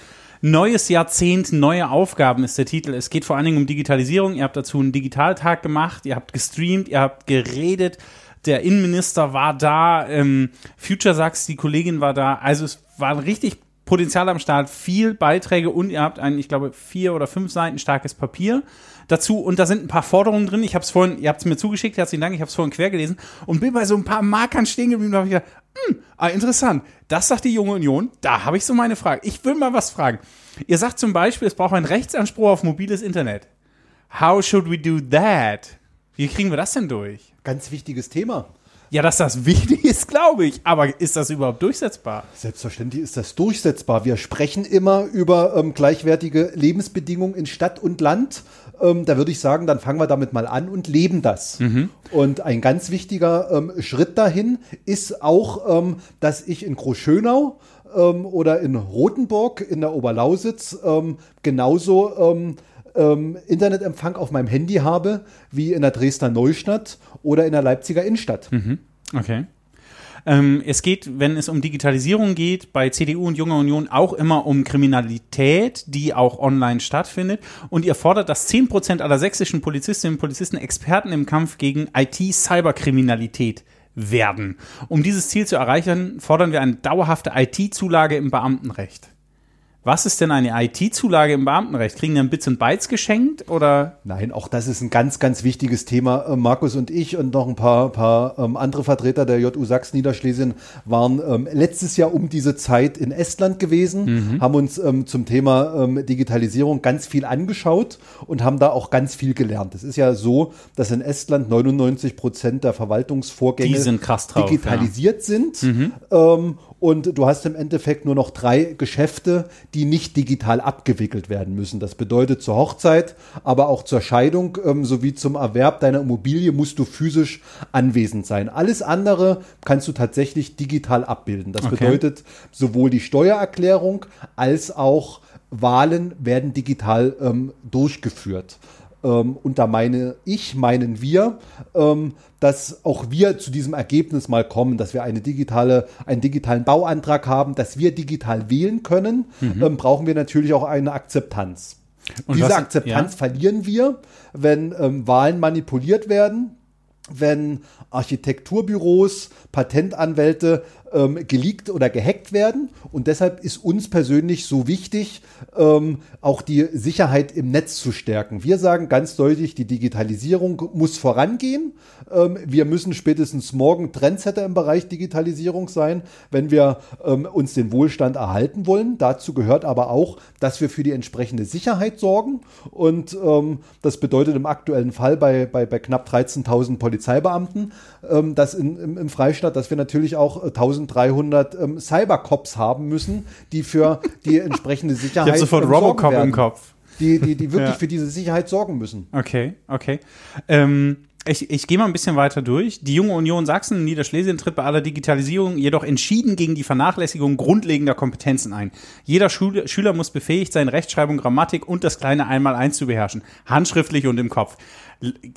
Neues Jahrzehnt, neue Aufgaben ist der Titel. Es geht vor allen Dingen um Digitalisierung. Ihr habt dazu einen Digitaltag gemacht. Ihr habt gestreamt. Ihr habt geredet. Der Innenminister war da. Ähm, Future Sachs, die Kollegin war da. Also es war richtig Potenzial am Start, viel Beiträge und ihr habt ein, ich glaube, vier oder fünf Seiten starkes Papier dazu und da sind ein paar Forderungen drin. Ich habe es vorhin, ihr habt es mir zugeschickt, herzlichen Dank, ich habe es vorhin quer gelesen und bin bei so ein paar Markern stehen geblieben. Da habe ich gedacht, hm, ah, interessant. Das sagt die junge Union. Da habe ich so meine Frage. Ich will mal was fragen. Ihr sagt zum Beispiel, es braucht einen Rechtsanspruch auf mobiles Internet. How should we do that? Wie kriegen wir das denn durch? Ganz wichtiges Thema. Ja, dass das wichtig ist, glaube ich. Aber ist das überhaupt durchsetzbar? Selbstverständlich ist das durchsetzbar. Wir sprechen immer über ähm, gleichwertige Lebensbedingungen in Stadt und Land. Ähm, da würde ich sagen, dann fangen wir damit mal an und leben das. Mhm. Und ein ganz wichtiger ähm, Schritt dahin ist auch, ähm, dass ich in Großschönau ähm, oder in Rothenburg in der Oberlausitz ähm, genauso ähm, Internetempfang auf meinem Handy habe, wie in der Dresdner Neustadt oder in der Leipziger Innenstadt. Mhm. Okay. Ähm, es geht, wenn es um Digitalisierung geht, bei CDU und Junger Union auch immer um Kriminalität, die auch online stattfindet. Und ihr fordert, dass 10% aller sächsischen Polizistinnen und Polizisten Experten im Kampf gegen IT-Cyberkriminalität werden. Um dieses Ziel zu erreichen, fordern wir eine dauerhafte IT-Zulage im Beamtenrecht. Was ist denn eine IT-Zulage im Beamtenrecht? Kriegen dann Bits und Bytes geschenkt oder? Nein, auch das ist ein ganz, ganz wichtiges Thema. Äh, Markus und ich und noch ein paar, paar ähm, andere Vertreter der JU Sachsen-Niederschlesien waren ähm, letztes Jahr um diese Zeit in Estland gewesen, haben uns ähm, zum Thema Digitalisierung ganz viel angeschaut und haben da auch ganz viel gelernt. Es ist ja so, dass in Estland 99 Prozent der Verwaltungsvorgänge sind drauf, digitalisiert sind. Ähm, und du hast im Endeffekt nur noch drei Geschäfte, die nicht digital abgewickelt werden müssen. Das bedeutet zur Hochzeit, aber auch zur Scheidung ähm, sowie zum Erwerb deiner Immobilie musst du physisch anwesend sein. Alles andere kannst du tatsächlich digital abbilden. Das Okay. bedeutet sowohl die Steuererklärung als auch Wahlen werden digital ähm, durchgeführt. Ähm, und da meine ich, meinen wir, ähm, dass auch wir zu diesem Ergebnis mal kommen, dass wir eine digitale, einen digitalen Bauantrag haben, dass wir digital wählen können, ähm, brauchen wir natürlich auch eine Akzeptanz. Mhm. Und Diese was- Akzeptanz ja. verlieren wir, wenn ähm, Wahlen manipuliert werden, wenn Architekturbüros, Patentanwälte ähm, geleakt oder gehackt werden. Und deshalb ist uns persönlich so wichtig, ähm, auch die Sicherheit im Netz zu stärken. Wir sagen ganz deutlich, die Digitalisierung muss vorangehen. Ähm, wir müssen spätestens morgen Trendsetter im Bereich Digitalisierung sein, wenn wir ähm, uns den Wohlstand erhalten wollen. Dazu gehört aber auch, dass wir für die entsprechende Sicherheit sorgen. Und ähm, das bedeutet im aktuellen Fall bei, bei, bei knapp 13.000 Polizeibeamten, ähm, dass in, im, im Freistaat, dass wir natürlich auch äh, 1300 ähm, Cybercops haben müssen, die für die entsprechende Sicherheit Ich habe sofort Robocop im Kopf. Die, die, die wirklich Ja. für diese Sicherheit sorgen müssen. Okay, okay. Ähm, ich ich gehe mal ein bisschen weiter durch. Die Junge Union Sachsen Niederschlesien tritt bei aller Digitalisierung jedoch entschieden gegen die Vernachlässigung grundlegender Kompetenzen ein. Jeder Schule, Schüler muss befähigt sein, Rechtschreibung, Grammatik und das kleine Einmaleins zu beherrschen. Handschriftlich und im Kopf.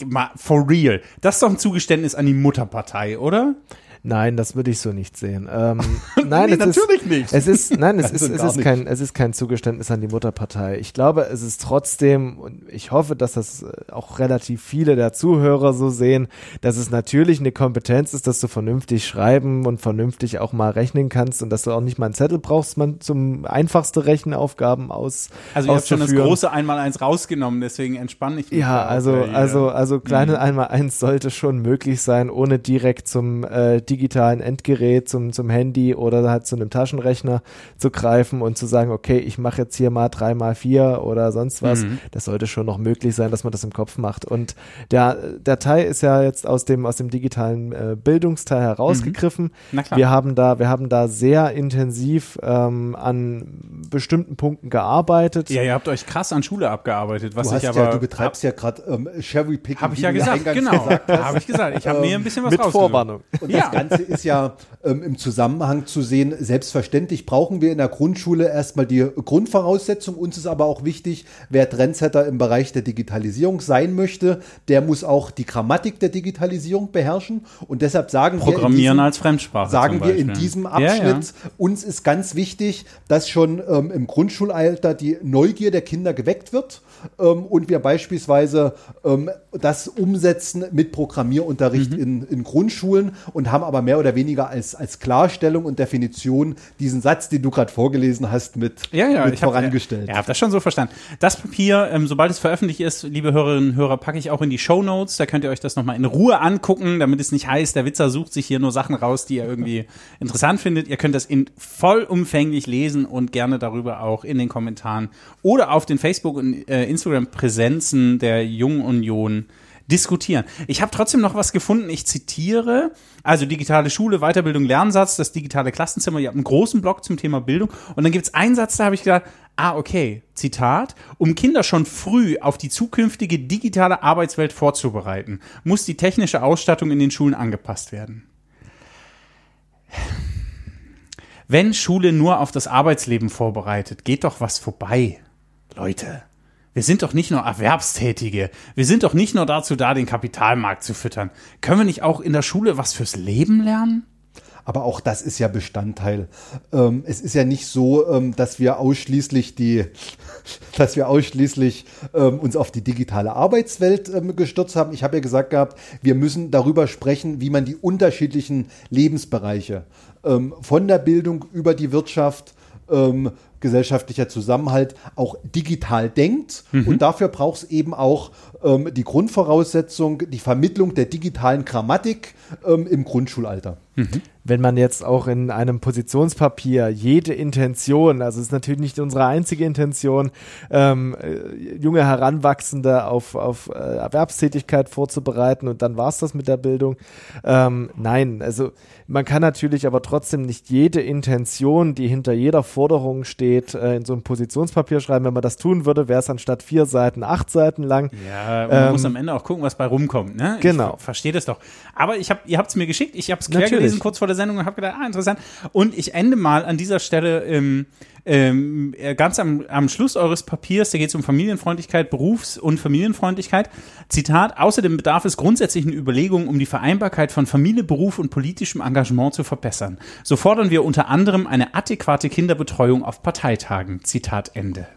Mal For real. Das ist doch ein Zugeständnis an die Mutterpartei, oder? Nein, das würde ich so nicht sehen. Ähm, nein, Nee, es natürlich ist, nicht. Es ist, nein, es Also ist, es ist nicht. kein, es ist kein Zugeständnis an die Mutterpartei. Ich glaube, es ist trotzdem, und ich hoffe, dass das äh, auch relativ viele der Zuhörer so sehen, dass es natürlich eine Kompetenz ist, dass du vernünftig schreiben und vernünftig auch mal rechnen kannst und dass du auch nicht mal einen Zettel brauchst, man zum einfachste Rechenaufgaben aus. Also ihr habt schon das große Einmaleins rausgenommen, deswegen entspanne ich mich. Ja, also, ihr. also, also kleine einmal eins sollte schon möglich sein, ohne direkt zum äh, digitalen Endgerät, zum, zum Handy oder halt zu einem Taschenrechner zu greifen und zu sagen, okay, ich mache jetzt hier mal drei mal vier oder sonst was. Mhm. Das sollte schon noch möglich sein, dass man das im Kopf macht. Und der, der Teil ist ja jetzt aus dem, aus dem digitalen äh, Bildungsteil herausgegriffen. Mhm. Na klar. Wir haben da, wir haben da sehr intensiv ähm, an bestimmten Punkten gearbeitet. Ja, ihr habt euch krass an Schule abgearbeitet, was Du, ich aber ja, du betreibst ja gerade ähm, Sherry Picking. Habe ich ja gesagt, genau. gesagt. Habe ich gesagt. Ich habe mir ein bisschen was mit rausgesucht. Vorwarnung. Und Ja. das Ganze ist ja ähm, im Zusammenhang zu sehen. Selbstverständlich brauchen wir in der Grundschule erstmal die Grundvoraussetzung. Uns ist aber auch wichtig, wer Trendsetter im Bereich der Digitalisierung sein möchte, der muss auch die Grammatik der Digitalisierung beherrschen. Und deshalb sagen wir in Programmieren diesem- als Fremdsprache. sagen wir in diesem Ja, Abschnitt, ja. uns ist ganz wichtig, dass schon ähm, im Grundschulalter die Neugier der Kinder geweckt wird ähm, und wir beispielsweise ähm, das umsetzen mit Programmierunterricht Mhm. in, in Grundschulen und haben aber mehr oder weniger als, als Klarstellung und Definition diesen Satz, den du gerade vorgelesen hast, mit, Ja, ja, mit ich hab, vorangestellt. Ja, hab das schon so verstanden. Das Papier, ähm, sobald es veröffentlicht ist, liebe Hörerinnen und Hörer, packe ich auch in die Show Notes. Da könnt ihr euch das nochmal in Ruhe angucken, damit es nicht heißt, der Witzer sucht sich hier nur Sachen raus, die er irgendwie interessant findet. Ihr könnt das in vollumfänglich lesen und gerne darüber auch in den Kommentaren oder auf den Facebook- und äh, Instagram-Präsenzen der Jungen Union diskutieren. Ich habe trotzdem noch was gefunden. Ich zitiere, also digitale Schule, Weiterbildung, Lernsatz, das digitale Klassenzimmer. Ihr habt einen großen Blog zum Thema Bildung. Und dann gibt es einen Satz, da habe ich gedacht, ah, okay, Zitat, um Kinder schon früh auf die zukünftige digitale Arbeitswelt vorzubereiten, muss die technische Ausstattung in den Schulen angepasst werden. Wenn Schule nur auf das Arbeitsleben vorbereitet, geht doch was vorbei. Leute, wir sind doch nicht nur Erwerbstätige. Wir sind doch nicht nur dazu da, den Kapitalmarkt zu füttern. Können wir nicht auch in der Schule was fürs Leben lernen? Aber auch das ist ja Bestandteil. Ähm, es ist ja nicht so, ähm, dass wir ausschließlich die, dass wir ausschließlich ähm, uns auf die digitale Arbeitswelt ähm, gestürzt haben. Ich habe ja gesagt gehabt, wir müssen darüber sprechen, wie man die unterschiedlichen Lebensbereiche ähm, von der Bildung über die Wirtschaft ähm, gesellschaftlicher Zusammenhalt auch digital denkt. Und dafür braucht es eben auch ähm, die Grundvoraussetzung, die Vermittlung der digitalen Grammatik ähm, im Grundschulalter. wenn man jetzt auch in einem Positionspapier jede Intention, also es ist natürlich nicht unsere einzige Intention, ähm, äh, junge Heranwachsende auf, auf äh, Erwerbstätigkeit vorzubereiten und dann war's das mit der Bildung. Ähm, nein, also man kann natürlich aber trotzdem nicht jede Intention, die hinter jeder Forderung steht, äh, in so ein Positionspapier schreiben. Wenn man das tun würde, wäre es anstatt vier Seiten acht Seiten lang. Ja, man Ähm, muss am Ende auch gucken, was bei rumkommt. Ne? Genau. Ich verstehe das doch. Aber ich hab, ihr habt es mir geschickt, ich habe es quer Natürlich. gelesen kurz vor der Sendung und habe gedacht, ah, interessant. Und ich ende mal an dieser Stelle ähm, ähm, äh, ganz am, am Schluss eures Papiers, da geht es um Familienfreundlichkeit, Berufs- und Familienfreundlichkeit. Zitat, außerdem bedarf es grundsätzlichen Überlegungen, um die Vereinbarkeit von Familie, Beruf und politischem Engagement zu verbessern. So fordern wir unter anderem eine adäquate Kinderbetreuung auf Parteitagen. Zitat Ende.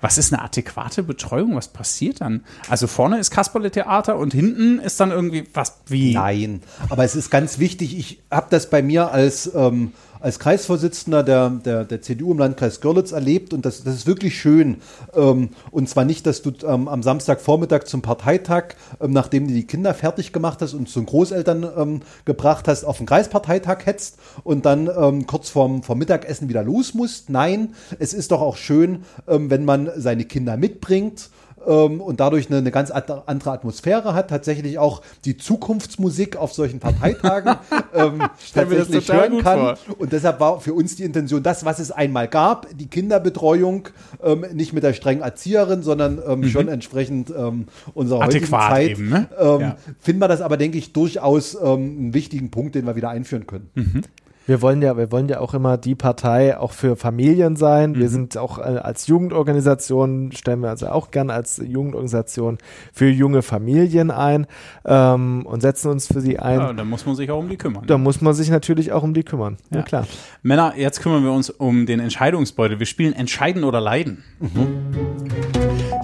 Was ist eine adäquate Betreuung? Was passiert dann? Also vorne ist Kasperle-Theater und hinten ist dann irgendwie was wie. Nein, aber es ist ganz wichtig, ich habe das bei mir als, ähm, als Kreisvorsitzender der, der, der CDU im Landkreis Görlitz erlebt und das, das ist wirklich schön. Ähm, und zwar nicht, dass du ähm, am Samstagvormittag zum Parteitag, ähm, nachdem du die Kinder fertig gemacht hast und zu den Großeltern ähm, gebracht hast, auf den Kreisparteitag hetzt und dann ähm, kurz vorm, vorm Mittagessen wieder los musst. Nein, es ist doch auch schön, ähm, wenn man seine Kinder mitbringt ähm, und dadurch eine, eine ganz andere Atmosphäre hat, tatsächlich auch die Zukunftsmusik auf solchen Parteitagen ähm, tatsächlich hören kann. vor. Und deshalb war für uns die Intention, das, was es einmal gab, die Kinderbetreuung, ähm, nicht mit der strengen Erzieherin, sondern ähm, schon entsprechend ähm, unserer heutigen Mhm. Adäquat Zeit, eben, ne? ähm, Ja. finden wir das aber, denke ich, durchaus einen wichtigen Punkt, den wir wieder einführen können. Mhm. Wir wollen ja, wir wollen ja auch immer die Partei auch für Familien sein. Mhm. Wir sind auch äh, als Jugendorganisation, stellen wir also auch gern als Jugendorganisation für junge Familien ein ähm, und setzen uns für sie ein. Ja, da muss man sich auch um die kümmern. Da muss man sich natürlich auch um die kümmern. Ja, Ja. klar. Männer, jetzt kümmern wir uns um den Entscheidungsbeutel. Wir spielen Entscheiden oder Leiden.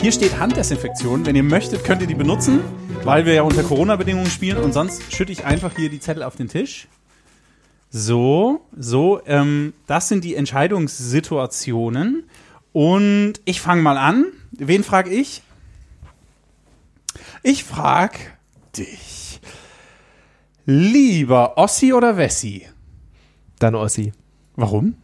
Hier steht Handdesinfektion. Wenn ihr möchtet, könnt ihr die benutzen, weil wir ja unter Corona-Bedingungen spielen. Und sonst schütte ich einfach hier die Zettel auf den Tisch. So, so, ähm, das sind die Entscheidungssituationen. Und ich fange mal an. Wen frage ich? Ich frage dich. Lieber Ossi oder Wessi? Dann Ossi, Warum?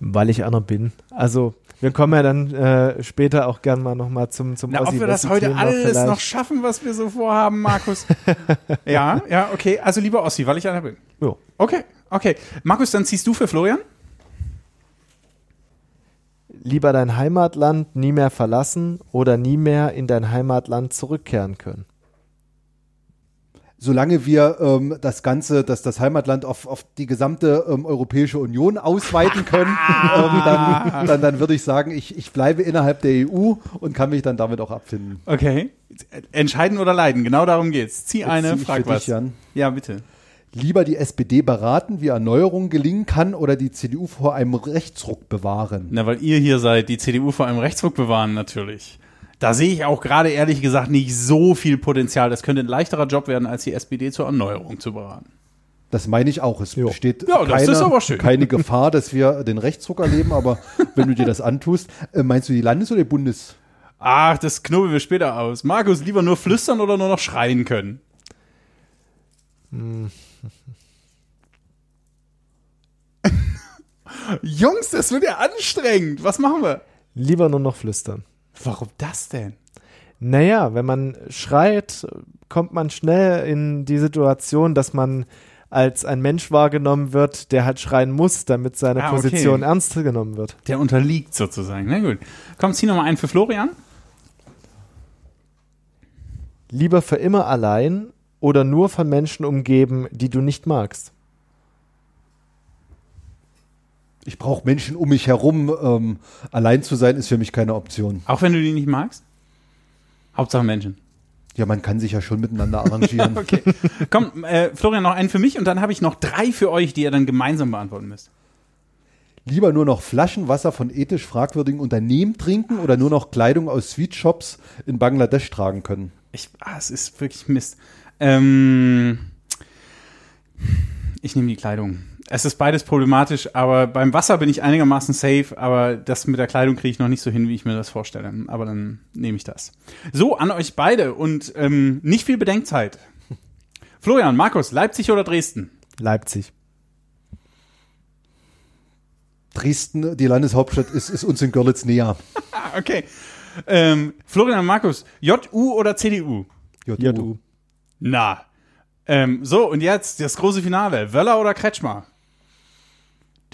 weil ich einer bin. Also wir kommen ja dann äh, später auch gern mal nochmal zum, zum Na, ob Ossi. wir das heute alles vielleicht. noch schaffen, was wir so vorhaben, Markus. ja, ja, okay. Also lieber Ossi, weil ich einer bin. Jo. Okay, okay. Markus, dann ziehst du für Florian? Lieber dein Heimatland nie mehr verlassen oder nie mehr in dein Heimatland zurückkehren können. solange wir ähm, das Ganze, dass das Heimatland auf, auf die gesamte ähm, Europäische Union ausweiten können, ähm, dann, dann, dann würde ich sagen, ich, ich bleibe innerhalb der EU und kann mich dann damit auch abfinden. Okay. Entscheiden oder leiden, genau darum geht's. Zieh eine, zieh ich frag für was. dich, Jan. Ja, bitte. Lieber die SPD beraten, wie Erneuerung gelingen kann, oder die CDU vor einem Rechtsruck bewahren. Na, weil ihr hier seid, die CDU vor einem Rechtsruck bewahren natürlich. Da sehe ich auch gerade ehrlich gesagt nicht so viel Potenzial. Das könnte ein leichterer Job werden, als die SPD zur Erneuerung zu beraten. Das meine ich auch. Es besteht Ja, das keine, ist aber schön. keine Gefahr, dass wir den Rechtsruck erleben, aber wenn du dir das antust, äh, meinst du die Landes- oder die Bundes? Ach, das knobeln wir später aus. Markus, lieber nur flüstern oder nur noch schreien können? Jungs, das wird ja anstrengend. Was machen wir? Lieber nur noch flüstern. Warum das denn? Naja, wenn man schreit, kommt man schnell in die Situation, dass man als ein Mensch wahrgenommen wird, der halt schreien muss, damit seine Ah, okay. Position ernst genommen wird. Der unterliegt sozusagen. Na gut. Komm, zieh noch mal einen für Florian. Lieber für immer allein oder nur von Menschen umgeben, die du nicht magst. Ich brauche Menschen um mich herum. Ähm, allein zu sein ist für mich keine Option. Auch wenn du die nicht magst? Hauptsache Menschen. Ja, man kann sich ja schon miteinander arrangieren. Okay. Komm, äh, Florian, noch einen für mich und dann habe ich noch drei für euch, die ihr dann gemeinsam beantworten müsst. Lieber nur noch Flaschenwasser von ethisch fragwürdigen Unternehmen trinken oder nur noch Kleidung aus Sweetshops in Bangladesch tragen können. Ich, ah, es ist wirklich Mist. Ähm, ich nehme die Kleidung. Es ist beides problematisch, aber beim Wasser bin ich einigermaßen safe, aber das mit der Kleidung kriege ich noch nicht so hin, wie ich mir das vorstelle. Aber dann nehme ich das. So, an euch beide und ähm, nicht viel Bedenkzeit. Florian, Markus, Leipzig oder Dresden? Leipzig. Dresden, die Landeshauptstadt, ist, ist uns in Görlitz näher. Okay. Ähm, Florian, Markus, JU oder CDU? JU. Na. Ähm, so, und jetzt das große Finale. Wöller oder Kretschmer?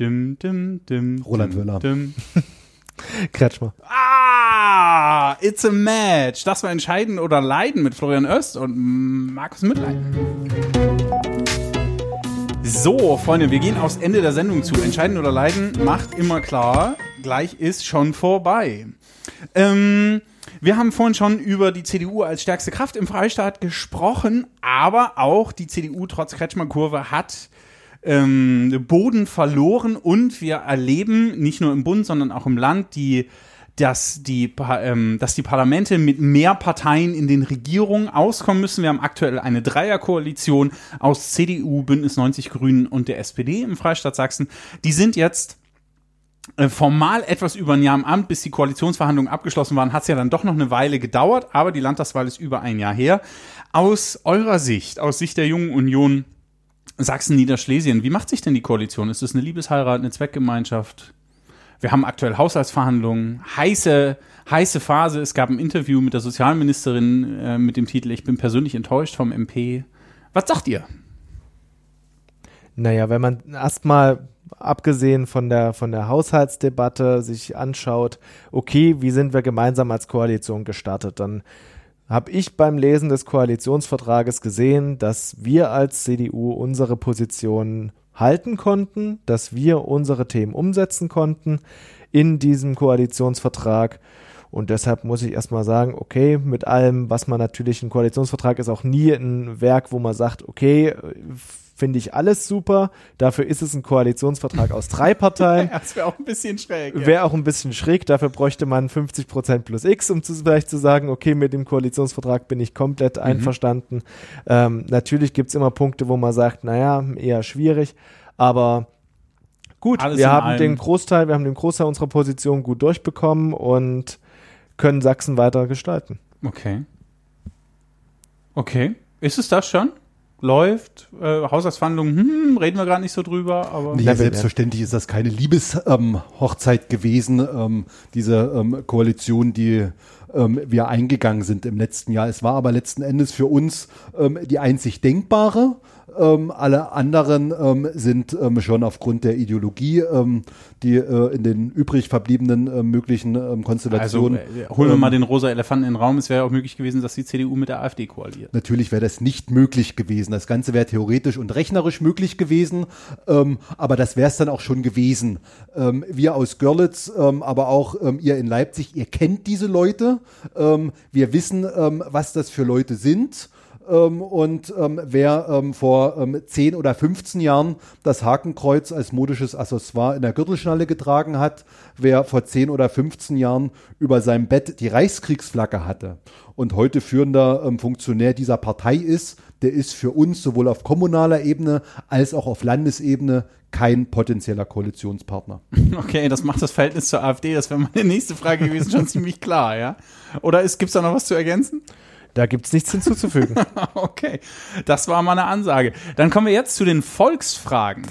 Dim, dim, dim. Roland Wöller. Dim. Kretschmer. Ah, it's a match. Das war Entscheiden oder Leiden mit Florian Öst und Markus Mitlein. So, Freunde, wir gehen aufs Ende der Sendung zu. Entscheiden oder Leiden macht immer klar, gleich ist schon vorbei. Ähm, wir haben vorhin schon über die CDU als stärkste Kraft im Freistaat gesprochen, aber auch die CDU trotz Kretschmer-Kurve hat ähm, Boden verloren und wir erleben nicht nur im Bund, sondern auch im Land die dass die, ähm, dass die Parlamente mit mehr Parteien in den Regierungen auskommen müssen. Wir haben aktuell eine Dreierkoalition aus CDU, Bündnis 90 Grünen und der SPD im Freistaat Sachsen. Die sind jetzt äh, formal etwas über ein Jahr im Amt, bis die Koalitionsverhandlungen abgeschlossen waren, hat es ja dann doch noch eine Weile gedauert, aber die Landtagswahl ist über ein Jahr her. Aus eurer Sicht, aus Sicht der Jungen Union Sachsen-Niederschlesien, wie macht sich denn die Koalition? Ist es eine Liebesheirat, eine Zweckgemeinschaft? Wir haben aktuell Haushaltsverhandlungen, heiße, heiße Phase. Es gab ein Interview mit der Sozialministerin äh, mit dem Titel Ich bin persönlich enttäuscht vom MP. Was sagt ihr? Naja, wenn man erstmal abgesehen von der, von der Haushaltsdebatte sich anschaut, okay, wie sind wir gemeinsam als Koalition gestartet, dann habe ich beim Lesen des Koalitionsvertrages gesehen, dass wir als CDU unsere Position halten konnten, dass wir unsere Themen umsetzen konnten in diesem Koalitionsvertrag. Und deshalb muss ich erstmal sagen, okay, mit allem, was man natürlich, ein Koalitionsvertrag ist auch nie ein Werk, wo man sagt, okay, finde ich alles super. Dafür ist es ein Koalitionsvertrag aus drei Parteien. Das wäre auch ein bisschen schräg. Wäre auch ein bisschen schräg, dafür bräuchte man 50% plus X, um zu, vielleicht zu sagen, okay, mit dem Koalitionsvertrag bin ich komplett Mhm. einverstanden. Ähm, natürlich gibt's immer Punkte, wo man sagt, naja, eher schwierig, aber gut, Alles wir haben allem. den Großteil, wir haben den Großteil unserer Position gut durchbekommen und können Sachsen weiter gestalten. Okay. Okay. Ist es das schon? Läuft? Äh, Haushaltsverhandlungen? Hm, reden wir gerade nicht so drüber, aber. Nee, selbstverständlich ist das keine Liebeshochzeit ähm, gewesen, ähm, diese ähm, Koalition, die ähm, wir eingegangen sind im letzten Jahr. Es war aber letzten Endes für uns ähm, die einzig denkbare. Ähm, alle anderen ähm, sind ähm, schon aufgrund der Ideologie, ähm, die äh, in den übrig verbliebenen äh, möglichen ähm, Also Konstellationen. äh, holen wir ähm, mal den rosa Elefanten in den Raum. Es wäre auch möglich gewesen, dass die CDU mit der AfD koaliert. Natürlich wäre das nicht möglich gewesen. Das Ganze wäre theoretisch und rechnerisch möglich gewesen, ähm, aber das wäre es dann auch schon gewesen. Ähm, wir aus Görlitz, ähm, aber auch ähm, ihr in Leipzig, ihr kennt diese Leute. Ähm, wir wissen, ähm, was das für Leute sind. Ähm, und ähm, wer ähm, vor ähm, 10 oder 15 Jahren das Hakenkreuz als modisches Accessoire in der Gürtelschnalle getragen hat, wer vor 10 oder 15 Jahren über seinem Bett die Reichskriegsflagge hatte und heute führender Funktionär dieser Partei ist, der ist für uns sowohl auf kommunaler Ebene als auch auf Landesebene kein potenzieller Koalitionspartner. Okay, das macht das Verhältnis zur AfD. Das wäre meine nächste Frage gewesen, schon ziemlich klar, ja? Oder gibt es da noch was zu ergänzen? Da gibt's nichts hinzuzufügen. Okay, das war mal eine Ansage. Dann kommen wir jetzt zu den Volksfragen.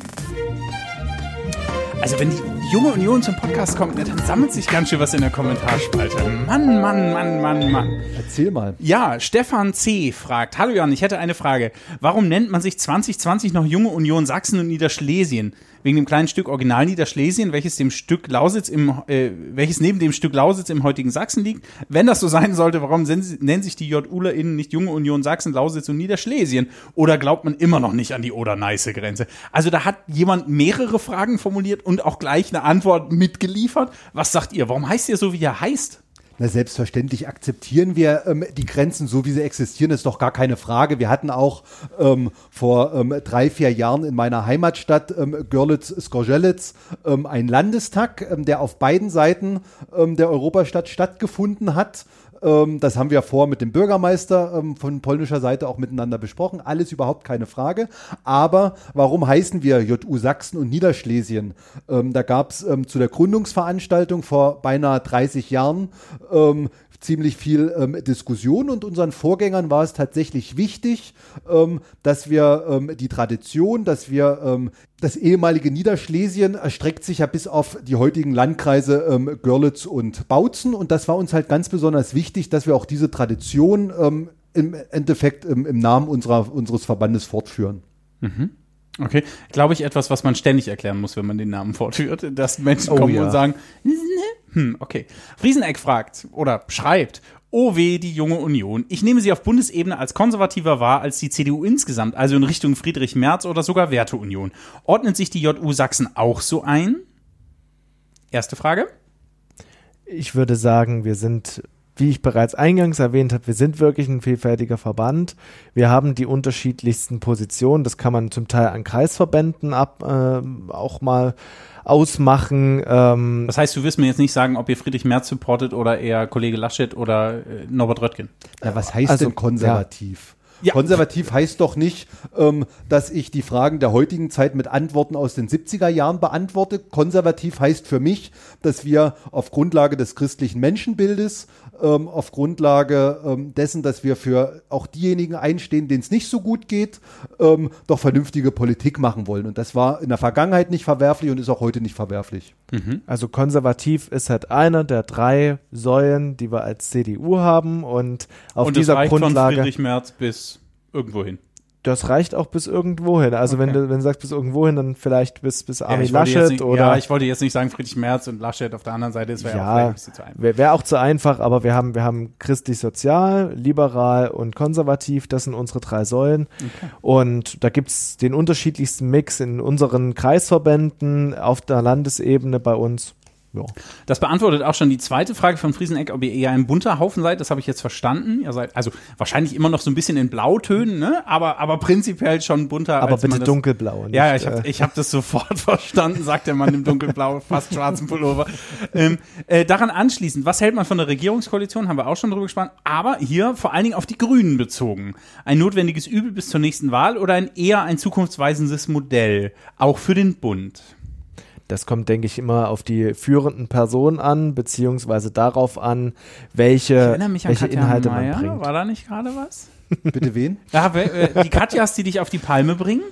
Also wenn die junge Union zum Podcast kommt, ne, dann sammelt sich ganz schön was in der Kommentarspalte. Mann, Mann, Mann, Mann, Mann. Erzähl mal. Ja, Stefan C. fragt, hallo Jan, ich hätte eine Frage. Warum nennt man sich 2020 noch Junge Union Sachsen und Niederschlesien? Wegen dem kleinen Stück Original Niederschlesien, welches dem Stück Lausitz im, äh, welches neben dem Stück Lausitz im heutigen Sachsen liegt? Wenn das so sein sollte, warum nennen sich die JUlerInnen nicht Junge Union Sachsen, Lausitz und Niederschlesien? Oder glaubt man immer noch nicht an die Oder-Neiße-Grenze? Also da hat jemand mehrere Fragen formuliert und auch gleich eine Antwort mitgeliefert. Was sagt ihr? Warum heißt ihr so, wie ihr heißt? Na, selbstverständlich akzeptieren wir ähm, die Grenzen so, wie sie existieren, ist doch gar keine Frage. Wir hatten auch ähm, vor ähm, drei, vier Jahren in meiner Heimatstadt ähm, Görlitz-Skorzelitz ähm, einen Landestag, ähm, der auf beiden Seiten der Europastadt stattgefunden hat. Ähm, das haben wir vor mit dem Bürgermeister ähm, von polnischer Seite auch miteinander besprochen. Alles überhaupt keine Frage. Aber warum heißen wir JU Sachsen und Niederschlesien? Ähm, da gab es zu der Gründungsveranstaltung vor beinahe 30 Jahren ziemlich viel ähm, Diskussion und unseren Vorgängern war es tatsächlich wichtig, ähm, dass wir ähm, die Tradition, dass wir ähm, das ehemalige Niederschlesien erstreckt sich ja bis auf die heutigen Landkreise ähm, Görlitz und Bautzen und das war uns halt ganz besonders wichtig, dass wir auch diese Tradition ähm, im Endeffekt im, im Namen unserer, unseres Verbandes fortführen. Okay, glaube ich etwas, was man ständig erklären muss, wenn man den Namen fortführt, dass Menschen Oh kommen ja. und sagen, hm, okay. Frieseneck fragt oder schreibt, Oh weh, die junge Union. Ich nehme sie auf Bundesebene als konservativer wahr als die CDU insgesamt, also in Richtung Friedrich Merz oder sogar Werteunion. Ordnet sich die JU Sachsen auch so ein? Erste Frage. Ich würde sagen, wir sind, wie ich bereits eingangs erwähnt habe, wir sind wirklich ein vielfältiger Verband. Wir haben die unterschiedlichsten Positionen. Das kann man zum Teil an Kreisverbänden ab, äh, auch mal ausmachen. Ähm, Das heißt, du wirst mir jetzt nicht sagen, ob ihr Friedrich Merz supportet oder eher Kollege Laschet oder äh, Norbert Röttgen. Ja, was heißt Also, denn konservativ? Ja. Konservativ heißt doch nicht, ähm, dass ich die Fragen der heutigen Zeit mit Antworten aus den 70er Jahren beantworte. Konservativ heißt für mich, dass wir auf Grundlage des christlichen Menschenbildes, ähm, auf Grundlage ähm, dessen, dass wir für auch diejenigen einstehen, denen es nicht so gut geht, ähm, doch vernünftige Politik machen wollen. Und das war in der Vergangenheit nicht verwerflich und ist auch heute nicht verwerflich. Also konservativ ist halt einer der drei Säulen, die wir als CDU haben und auf und dieser reicht von Grundlage, Friedrich Merz bis irgendwo hin. Das reicht auch bis irgendwo hin. Also wenn Okay. du wenn du sagst bis irgendwo hin, dann vielleicht bis bis Armin ich wollte jetzt Laschet nicht, oder ja, ich wollte jetzt nicht sagen Friedrich Merz und Laschet auf der anderen Seite, das wäre ja, auch ja, ein bisschen zu einfach. wäre wär auch zu einfach, aber wir haben wir haben christlich-sozial, liberal und konservativ, das sind unsere drei Säulen. Und da gibt's den unterschiedlichsten Mix in unseren Kreisverbänden auf der Landesebene bei uns. Ja. Das beantwortet auch schon die zweite Frage von Frieseneck, ob ihr eher ein bunter Haufen seid. Das habe ich jetzt verstanden. Ihr seid also wahrscheinlich immer noch so ein bisschen in Blautönen, ne? aber, aber prinzipiell schon bunter. Aber bitte das, dunkelblau. Nicht, Ja, ich habe äh, hab das sofort verstanden, sagt der Mann im dunkelblau, fast schwarzen Pullover. Ähm, äh, daran anschließend, was hält man von der Regierungskoalition? Haben wir auch schon drüber gesprochen. Aber hier vor allen Dingen auf die Grünen bezogen. Ein notwendiges Übel bis zur nächsten Wahl oder ein eher ein zukunftsweisendes Modell, auch für den Bund? Das kommt, denke ich, immer auf die führenden Personen an, beziehungsweise darauf an, welche, Ich erinnere mich an welche Katja Inhalte Mayer. man bringt. War da nicht gerade was? Bitte wen? Ja, äh, die Katjas, die dich auf die Palme bringen?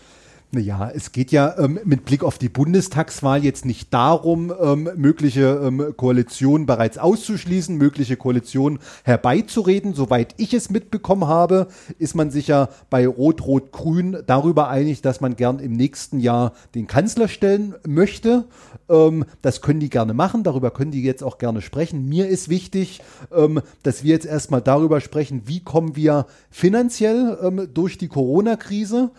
Naja, es geht ja ähm, mit Blick auf die Bundestagswahl jetzt nicht darum, ähm, mögliche ähm, Koalitionen bereits auszuschließen, mögliche Koalitionen herbeizureden. Soweit ich es mitbekommen habe, ist man sich ja bei Rot-Rot-Grün darüber einig, dass man gern im nächsten Jahr den Kanzler stellen möchte. Ähm, das können die gerne machen, darüber können die jetzt auch gerne sprechen. Mir ist wichtig, ähm, dass wir jetzt erstmal darüber sprechen, wie kommen wir finanziell ähm, durch die Corona-Krise,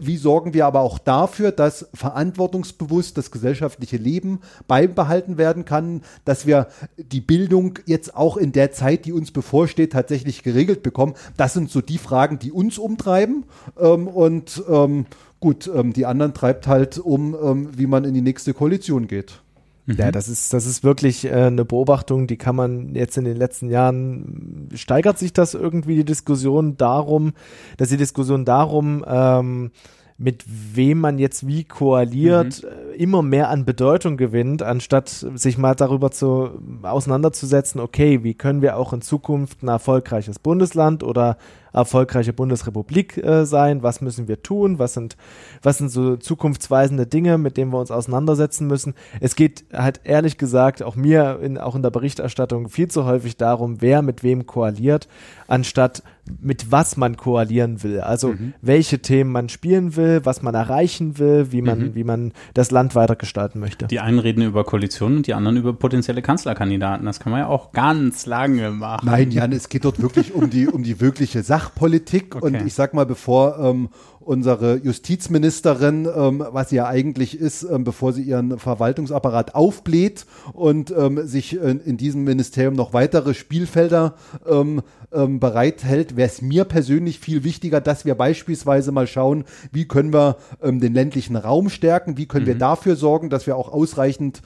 wie sorgen wir aber auch dafür, dass verantwortungsbewusst das gesellschaftliche Leben beibehalten werden kann, dass wir die Bildung jetzt auch in der Zeit, die uns bevorsteht, tatsächlich geregelt bekommen. Das sind so die Fragen, die uns umtreiben. Ähm, und ähm, gut, ähm, die anderen treibt halt um, ähm, wie man in die nächste Koalition geht. Ja, das ist, das ist wirklich äh, eine Beobachtung, die kann man jetzt in den letzten Jahren, steigert sich das irgendwie die Diskussion darum, dass die Diskussion darum, ähm, mit wem man jetzt wie koaliert, äh, immer mehr an Bedeutung gewinnt, anstatt sich mal darüber zu auseinanderzusetzen, okay, wie können wir auch in Zukunft ein erfolgreiches Bundesland oder erfolgreiche Bundesrepublik äh, sein, was müssen wir tun, was sind, was sind so zukunftsweisende Dinge, mit denen wir uns auseinandersetzen müssen. Es geht halt ehrlich gesagt auch mir in, auch in der Berichterstattung viel zu häufig darum, wer mit wem koaliert, anstatt mit was man koalieren will. Also welche Themen man spielen will, was man erreichen will, wie man, wie man das Land weitergestalten möchte. Die einen reden über Koalitionen und die anderen über potenzielle Kanzlerkandidaten. Das kann man ja auch ganz lange machen. Nein, Jan, es geht dort wirklich um die, um die wirkliche Sachpolitik. Und Okay. ich sag mal, bevor ähm, unsere Justizministerin, ähm, was sie ja eigentlich ist, ähm, bevor sie ihren Verwaltungsapparat aufbläht und ähm, sich in, in diesem Ministerium noch weitere Spielfelder ähm, ähm, bereithält, wäre es mir persönlich viel wichtiger, dass wir beispielsweise mal schauen, wie können wir ähm, den ländlichen Raum stärken, wie können wir dafür sorgen, dass wir auch ausreichend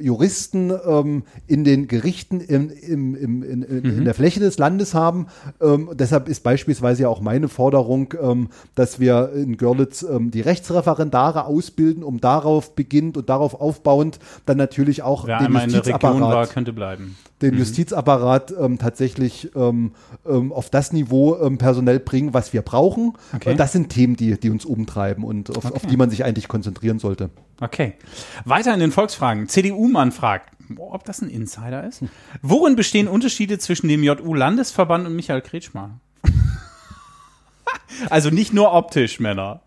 Juristen in den Gerichten im, in, in, in der Fläche des Landes haben. Deshalb ist beispielsweise ja auch meine Forderung, ähm, dass wir in Görlitz ähm, die Rechtsreferendare ausbilden, um darauf beginnt und darauf aufbauend dann natürlich auch Wer den Justizapparat war, könnte bleiben. den Justizapparat ähm, tatsächlich ähm, ähm, auf das Niveau ähm, personell bringen, was wir brauchen. Okay. Und das sind Themen, die, die uns umtreiben und auf, auf Okay. die man sich eigentlich konzentrieren sollte. Okay. Weiter in den Volksfragen. CDU-Mann fragt, ob das ein Insider ist. Worin bestehen Unterschiede zwischen dem JU-Landesverband und Michael Kretschmer? also nicht nur optisch, Männer.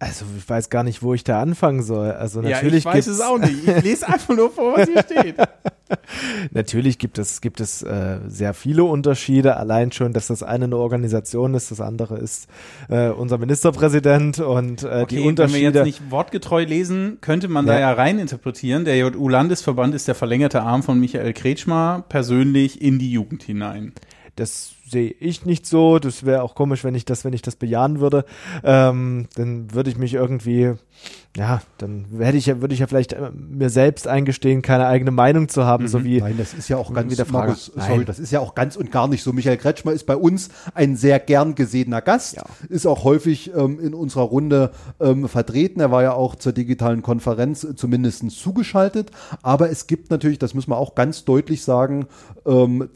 Also ich weiß gar nicht, wo ich da anfangen soll. Also natürlich ja, ich weiß es auch nicht. Ich lese einfach nur vor, was hier steht. Natürlich gibt es, gibt es äh, sehr viele Unterschiede. Allein schon, dass das eine eine Organisation ist, das andere ist äh, unser Ministerpräsident und äh, die Okay, wenn wir Unterschiede. jetzt nicht wortgetreu lesen, könnte man da Ja. ja rein interpretieren. Der JU-Landesverband ist der verlängerte Arm von Michael Kretschmer persönlich in die Jugend hinein. Das sehe ich nicht so. Das wäre auch komisch, wenn ich das, wenn ich das bejahen würde. Ähm, dann würde ich mich irgendwie, ja, dann hätte ich ja, würde ich ja vielleicht äh, mir selbst eingestehen, keine eigene Meinung zu haben, so wie Nein, das ist ja auch ganz, Wieder Frage. Markus, sorry, Nein. das ist ja auch ganz und gar nicht so. Michael Kretschmer ist bei uns ein sehr gern gesehener Gast, Ja. ist auch häufig ähm, in unserer Runde ähm, vertreten. Er war ja auch zur digitalen Konferenz äh, zumindest zugeschaltet. Aber es gibt natürlich, das müssen wir auch ganz deutlich sagen, ähm,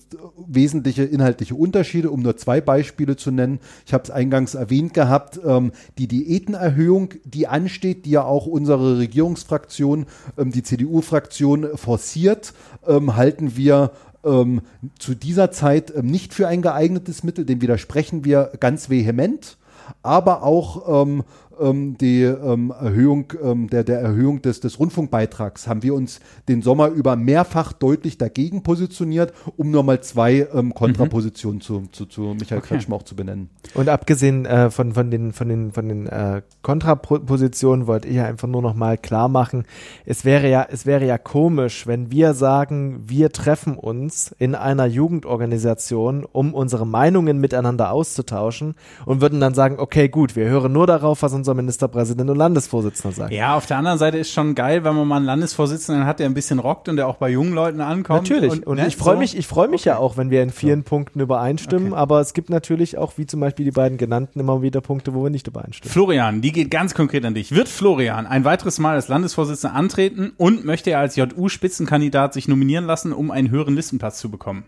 wesentliche inhaltliche Unterschiede, um nur zwei Beispiele zu nennen. Ich habe es eingangs erwähnt gehabt, ähm, die Diätenerhöhung, die ansteht, die ja auch unsere Regierungsfraktion, ähm, die CDU-Fraktion forciert, ähm, halten wir ähm, zu dieser Zeit ähm, nicht für ein geeignetes Mittel, dem widersprechen wir ganz vehement, aber auch ähm, ähm, die ähm, Erhöhung ähm, der, der Erhöhung des, des Rundfunkbeitrags haben wir uns den Sommer über mehrfach deutlich dagegen positioniert, um nur mal zwei ähm, Kontrapositionen zu, zu, zu Michael Okay. Kretschmer auch zu benennen. Und abgesehen äh, von, von den, von den, von den äh, Kontrapositionen wollte ich ja einfach nur noch mal klar machen, es wäre ja, es wäre ja komisch, wenn wir sagen, wir treffen uns in einer Jugendorganisation, um unsere Meinungen miteinander auszutauschen und würden dann sagen, okay, gut, wir hören nur darauf, was unser Ministerpräsident und Landesvorsitzender sagt. Ja, auf der anderen Seite ist schon geil, wenn man mal einen Landesvorsitzenden hat, der ein bisschen rockt und der auch bei jungen Leuten ankommt. Natürlich. Und, ne, ich freue so. mich, ich freue mich ja auch, wenn wir in vielen Punkten übereinstimmen, Okay. aber es gibt natürlich auch, wie zum Beispiel die beiden genannten, immer wieder Punkte, wo wir nicht übereinstimmen. Florian, die geht ganz konkret an dich. Wird Florian ein weiteres Mal als Landesvorsitzender antreten und möchte er als JU-Spitzenkandidat sich nominieren lassen, um einen höheren Listenplatz zu bekommen?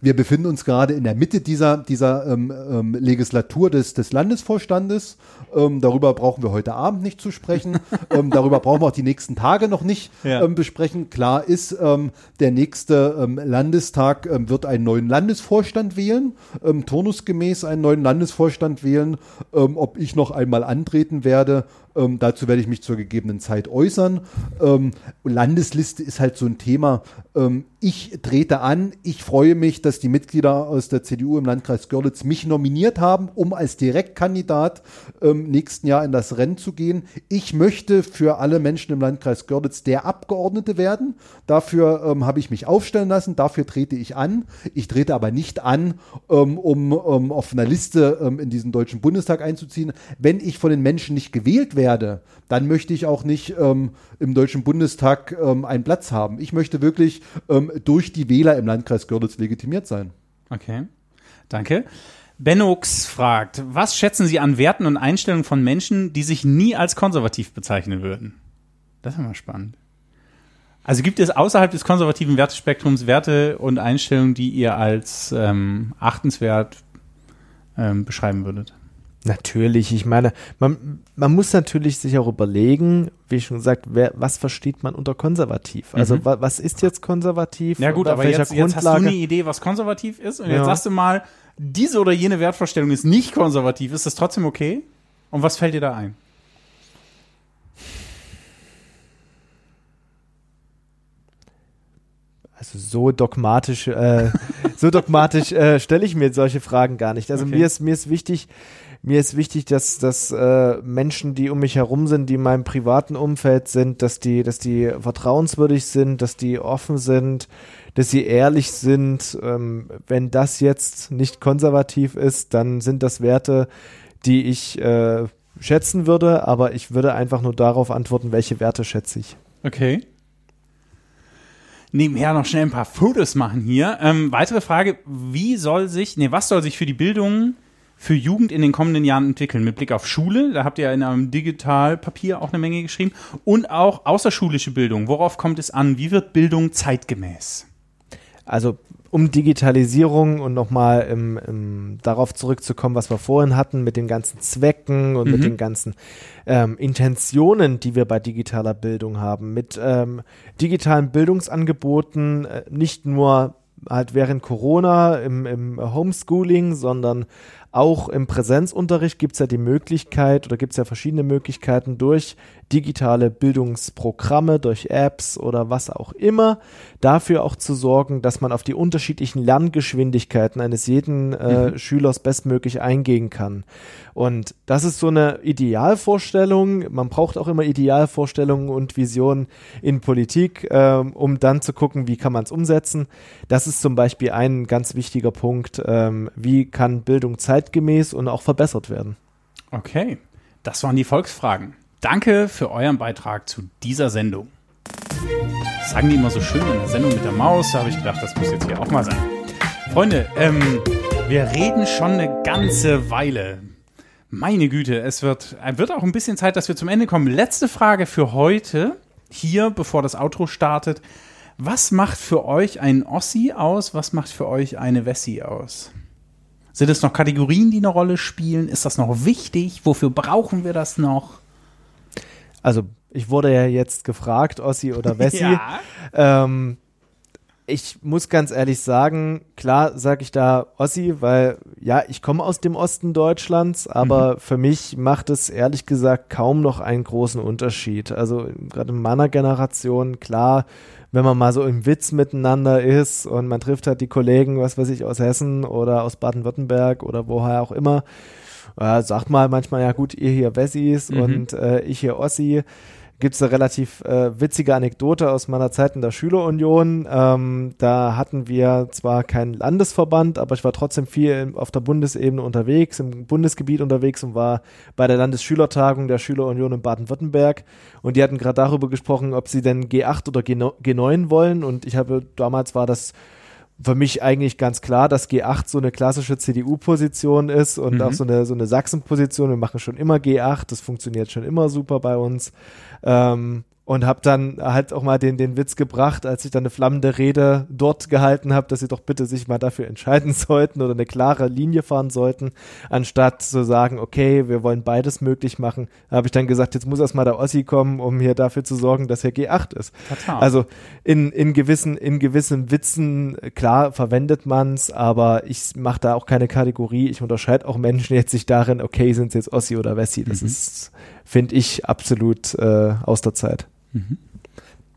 Wir befinden uns gerade in der Mitte dieser, dieser ähm, ähm, Legislatur des, des Landesvorstandes. Ähm, darüber brauchen wir heute Abend nicht zu sprechen. ähm, darüber brauchen wir auch die nächsten Tage noch nicht Ja. ähm, besprechen. Klar ist, ähm, der nächste ähm, Landestag ähm, wird einen neuen Landesvorstand wählen, turnusgemäß einen neuen Landesvorstand wählen. Ob ich noch einmal antreten werde, ähm, dazu werde ich mich zur gegebenen Zeit äußern. Ähm, Landesliste ist halt so ein Thema. Ähm, ich trete an. Ich freue mich, dass die Mitglieder aus der CDU im Landkreis Görlitz mich nominiert haben, um als Direktkandidat ähm, nächsten Jahr in das Rennen zu gehen. Ich möchte für alle Menschen im Landkreis Görlitz der Abgeordnete werden. Dafür ähm, habe ich mich aufstellen lassen. Dafür trete ich an. Ich trete aber nicht an, ähm, um ähm, auf einer Liste ähm, in diesen Deutschen Bundestag einzuziehen. Wenn ich von den Menschen nicht gewählt werde, dann möchte ich auch nicht im Deutschen Bundestag einen Platz haben. Ich möchte wirklich durch die Wähler im Landkreis Görlitz legitimiert sein. Okay, danke. Bennox fragt, was schätzen Sie an Werten und Einstellungen von Menschen, die sich nie als konservativ bezeichnen würden? Das ist mal spannend. Also gibt es außerhalb des konservativen Wertespektrums Werte und Einstellungen, die ihr als ähm, achtenswert ähm, beschreiben würdet? Natürlich, ich meine, man, man muss natürlich sich auch überlegen, wie schon gesagt, wer, was versteht man unter konservativ? Also Mhm. wa, was ist jetzt konservativ? Ja gut, aber jetzt, jetzt hast du eine Idee, was konservativ ist und Ja. jetzt sagst du mal, diese oder jene Wertvorstellung ist nicht konservativ. Ist das trotzdem okay? Und was fällt dir da ein? Also so dogmatisch, äh, so dogmatisch äh, stelle ich mir solche Fragen gar nicht. Also Okay. mir ist mir ist wichtig, mir ist wichtig, dass, dass äh, Menschen, die um mich herum sind, die in meinem privaten Umfeld sind, dass die, dass die vertrauenswürdig sind, dass die offen sind, dass sie ehrlich sind. Ähm, wenn das jetzt nicht konservativ ist, dann sind das Werte, die ich äh, schätzen würde, aber ich würde einfach nur darauf antworten, welche Werte schätze ich. Okay. Nebenher noch schnell ein paar Fotos machen hier. Ähm, weitere Frage, wie soll sich, nee, was soll sich für die Bildung für Jugend in den kommenden Jahren entwickeln? Mit Blick auf Schule, da habt ihr in einem Digitalpapier auch eine Menge geschrieben. Und auch außerschulische Bildung. Worauf kommt es an? Wie wird Bildung zeitgemäß? Also um Digitalisierung und nochmal im, im, darauf zurückzukommen, was wir vorhin hatten, mit den ganzen Zwecken und mhm. mit den ganzen ähm, Intentionen, die wir bei digitaler Bildung haben, mit ähm, digitalen Bildungsangeboten, äh, nicht nur halt während Corona im, im Homeschooling, sondern auch im Präsenzunterricht gibt es ja die Möglichkeit oder gibt es ja verschiedene Möglichkeiten durch digitale Bildungsprogramme, durch Apps oder was auch immer, dafür auch zu sorgen, dass man auf die unterschiedlichen Lerngeschwindigkeiten eines jeden äh, mhm. Schülers bestmöglich eingehen kann. Und das ist so eine Idealvorstellung. Man braucht auch immer Idealvorstellungen und Visionen in Politik, äh, um dann zu gucken, wie kann man es umsetzen. Das ist zum Beispiel ein ganz wichtiger Punkt. Ähm, wie kann Bildung zeitgemäß und auch verbessert werden? Okay, das waren die Volksfragen. Danke für euren Beitrag zu dieser Sendung. Das sagen die immer so schön in der Sendung mit der Maus. Da habe ich gedacht, das muss jetzt hier auch mal sein. Freunde, ähm, wir reden schon eine ganze Weile. Meine Güte, es wird, wird auch ein bisschen Zeit, dass wir zum Ende kommen. Letzte Frage für heute, hier, bevor das Outro startet. Was macht für euch ein Ossi aus? Was macht für euch eine Wessi aus? Sind es noch Kategorien, die eine Rolle spielen? Ist das noch wichtig? Wofür brauchen wir das noch? Also ich wurde ja jetzt gefragt, Ossi oder Wessi. ja. ähm, ich muss ganz ehrlich sagen, klar sage ich da Ossi, weil ja, ich komme aus dem Osten Deutschlands, aber mhm. für mich macht es ehrlich gesagt kaum noch einen großen Unterschied. Also gerade in meiner Generation, klar, wenn man mal so im Witz miteinander ist und man trifft halt die Kollegen, was weiß ich, aus Hessen oder aus Baden-Württemberg oder woher auch immer, äh, sagt mal manchmal, ja gut, ihr hier Wessis mhm. und äh, ich hier Ossi. Gibt es eine relativ äh, witzige Anekdote aus meiner Zeit in der Schülerunion. Ähm, da hatten wir zwar keinen Landesverband, aber ich war trotzdem viel auf der Bundesebene unterwegs, im Bundesgebiet unterwegs und war bei der Landesschülertagung der Schülerunion in Baden-Württemberg. Und die hatten gerade darüber gesprochen, ob sie denn G8 oder G9 wollen. Und ich habe damals war das für mich eigentlich ganz klar, dass G8 so eine klassische CDU-Position ist und mhm. auch so eine, so eine Sachsen-Position. Wir machen schon immer G8, das funktioniert schon immer super bei uns. Ähm, und habe dann halt auch mal den, den Witz gebracht, als ich dann eine flammende Rede dort gehalten habe, dass sie doch bitte sich mal dafür entscheiden sollten oder eine klare Linie fahren sollten, anstatt zu sagen, okay, wir wollen beides möglich machen, habe ich dann gesagt, jetzt muss erstmal der Ossi kommen, um hier dafür zu sorgen, dass er G8 ist. Total. Also in, in gewissen, in gewissen Witzen, klar verwendet man's, aber ich mache da auch keine Kategorie. Ich unterscheide auch Menschen jetzt sich darin, okay, sind jetzt Ossi oder Wessi. Das mhm. ist, finde ich, absolut äh, aus der Zeit. Mhm.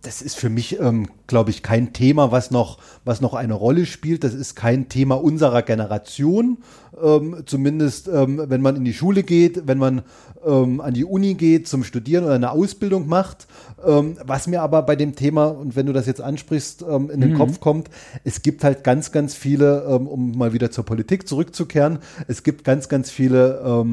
Das ist für mich, ähm, glaube ich, kein Thema, was noch, was noch eine Rolle spielt. Das ist kein Thema unserer Generation. Ähm, zumindest, ähm, wenn man in die Schule geht, wenn man ähm, an die Uni geht, zum Studieren oder eine Ausbildung macht. Ähm, was mir aber bei dem Thema, und wenn du das jetzt ansprichst, ähm, in den mhm. Kopf kommt, es gibt halt ganz, ganz viele, um mal wieder zur Politik zurückzukehren, es gibt ganz, ganz viele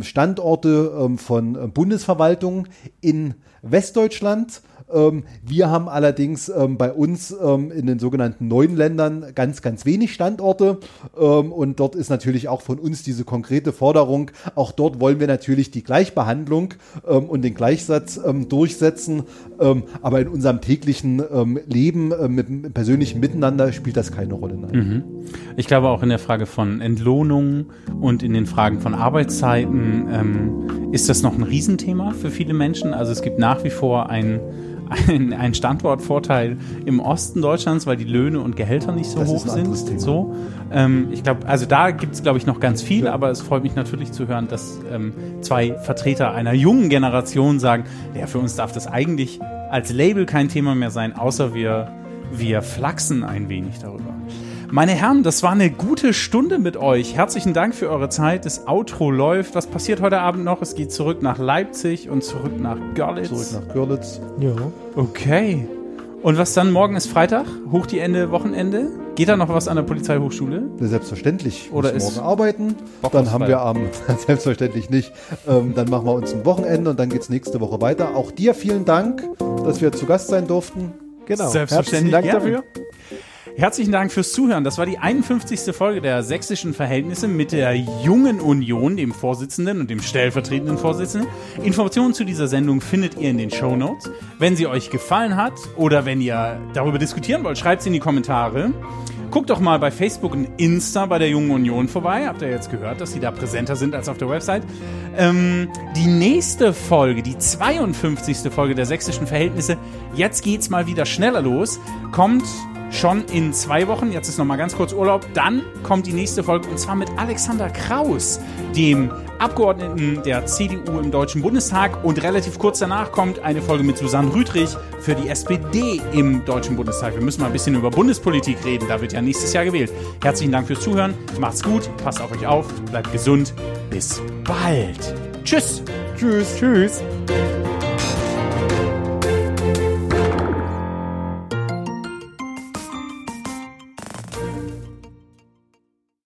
Standorte von Bundesverwaltungen in Westdeutschland. Ähm, wir haben allerdings ähm, bei uns ähm, in den sogenannten neuen Ländern ganz, ganz wenig Standorte. Und dort ist natürlich auch von uns diese konkrete Forderung. Auch dort wollen wir natürlich die Gleichbehandlung und den Gleichsatz durchsetzen. aber in unserem täglichen Leben äh, mit persönlichen Miteinander spielt das keine Rolle. Mhm. Ich glaube auch in der Frage von Entlohnung und in den Fragen von Arbeitszeiten ist das noch ein Riesenthema für viele Menschen. Also es gibt nach wie vor ein ein, ein Standortvorteil im Osten Deutschlands, weil die Löhne und Gehälter nicht so das hoch sind. So, ähm, ich glaube, also da gibt es, glaube ich, noch ganz viel, aber es freut mich natürlich zu hören, dass ähm, zwei Vertreter einer jungen Generation sagen, ja, für uns darf das eigentlich als Label kein Thema mehr sein, außer wir, wir flachsen ein wenig darüber. Meine Herren, das war eine gute Stunde mit euch. Herzlichen Dank für eure Zeit. Das Outro läuft. Was passiert heute Abend noch? Es geht zurück nach Leipzig und zurück nach Görlitz. Zurück nach Görlitz. Ja. Okay. Und was dann? Morgen ist Freitag, hoch die Ende, Wochenende. Geht da noch was an der Polizeihochschule? Selbstverständlich. Oder Müssen ist morgen arbeiten. Bock dann haben wir am, selbstverständlich nicht, ähm, dann machen wir uns ein Wochenende und dann geht's nächste Woche weiter. Auch dir vielen Dank, dass wir zu Gast sein durften. Genau. Selbstverständlich Herzlichen Dank gerne. dafür. Herzlichen Dank fürs Zuhören. Das war die 51. Folge der sächsischen Verhältnisse mit der Jungen Union, dem Vorsitzenden und dem stellvertretenden Vorsitzenden. Informationen zu dieser Sendung findet ihr in den Show Notes. Wenn sie euch gefallen hat oder wenn ihr darüber diskutieren wollt, schreibt sie in die Kommentare. Guckt doch mal bei Facebook und Insta bei der Jungen Union vorbei. Habt ihr jetzt gehört, dass sie da präsenter sind als auf der Website? Ähm, die nächste Folge, die 52. Folge der sächsischen Verhältnisse, jetzt geht's mal wieder schneller los, kommt schon in zwei Wochen. Jetzt ist noch mal ganz kurz Urlaub. Dann kommt die nächste Folge und zwar mit Alexander Kraus, dem Abgeordneten der CDU im Deutschen Bundestag. Und relativ kurz danach kommt eine Folge mit Susanne Rüdrich für die SPD im Deutschen Bundestag. Wir müssen mal ein bisschen über Bundespolitik reden. Da wird ja nächstes Jahr gewählt. Herzlichen Dank fürs Zuhören. Macht's gut. Passt auf euch auf. Bleibt gesund. Bis bald. Tschüss. Tschüss. Tschüss.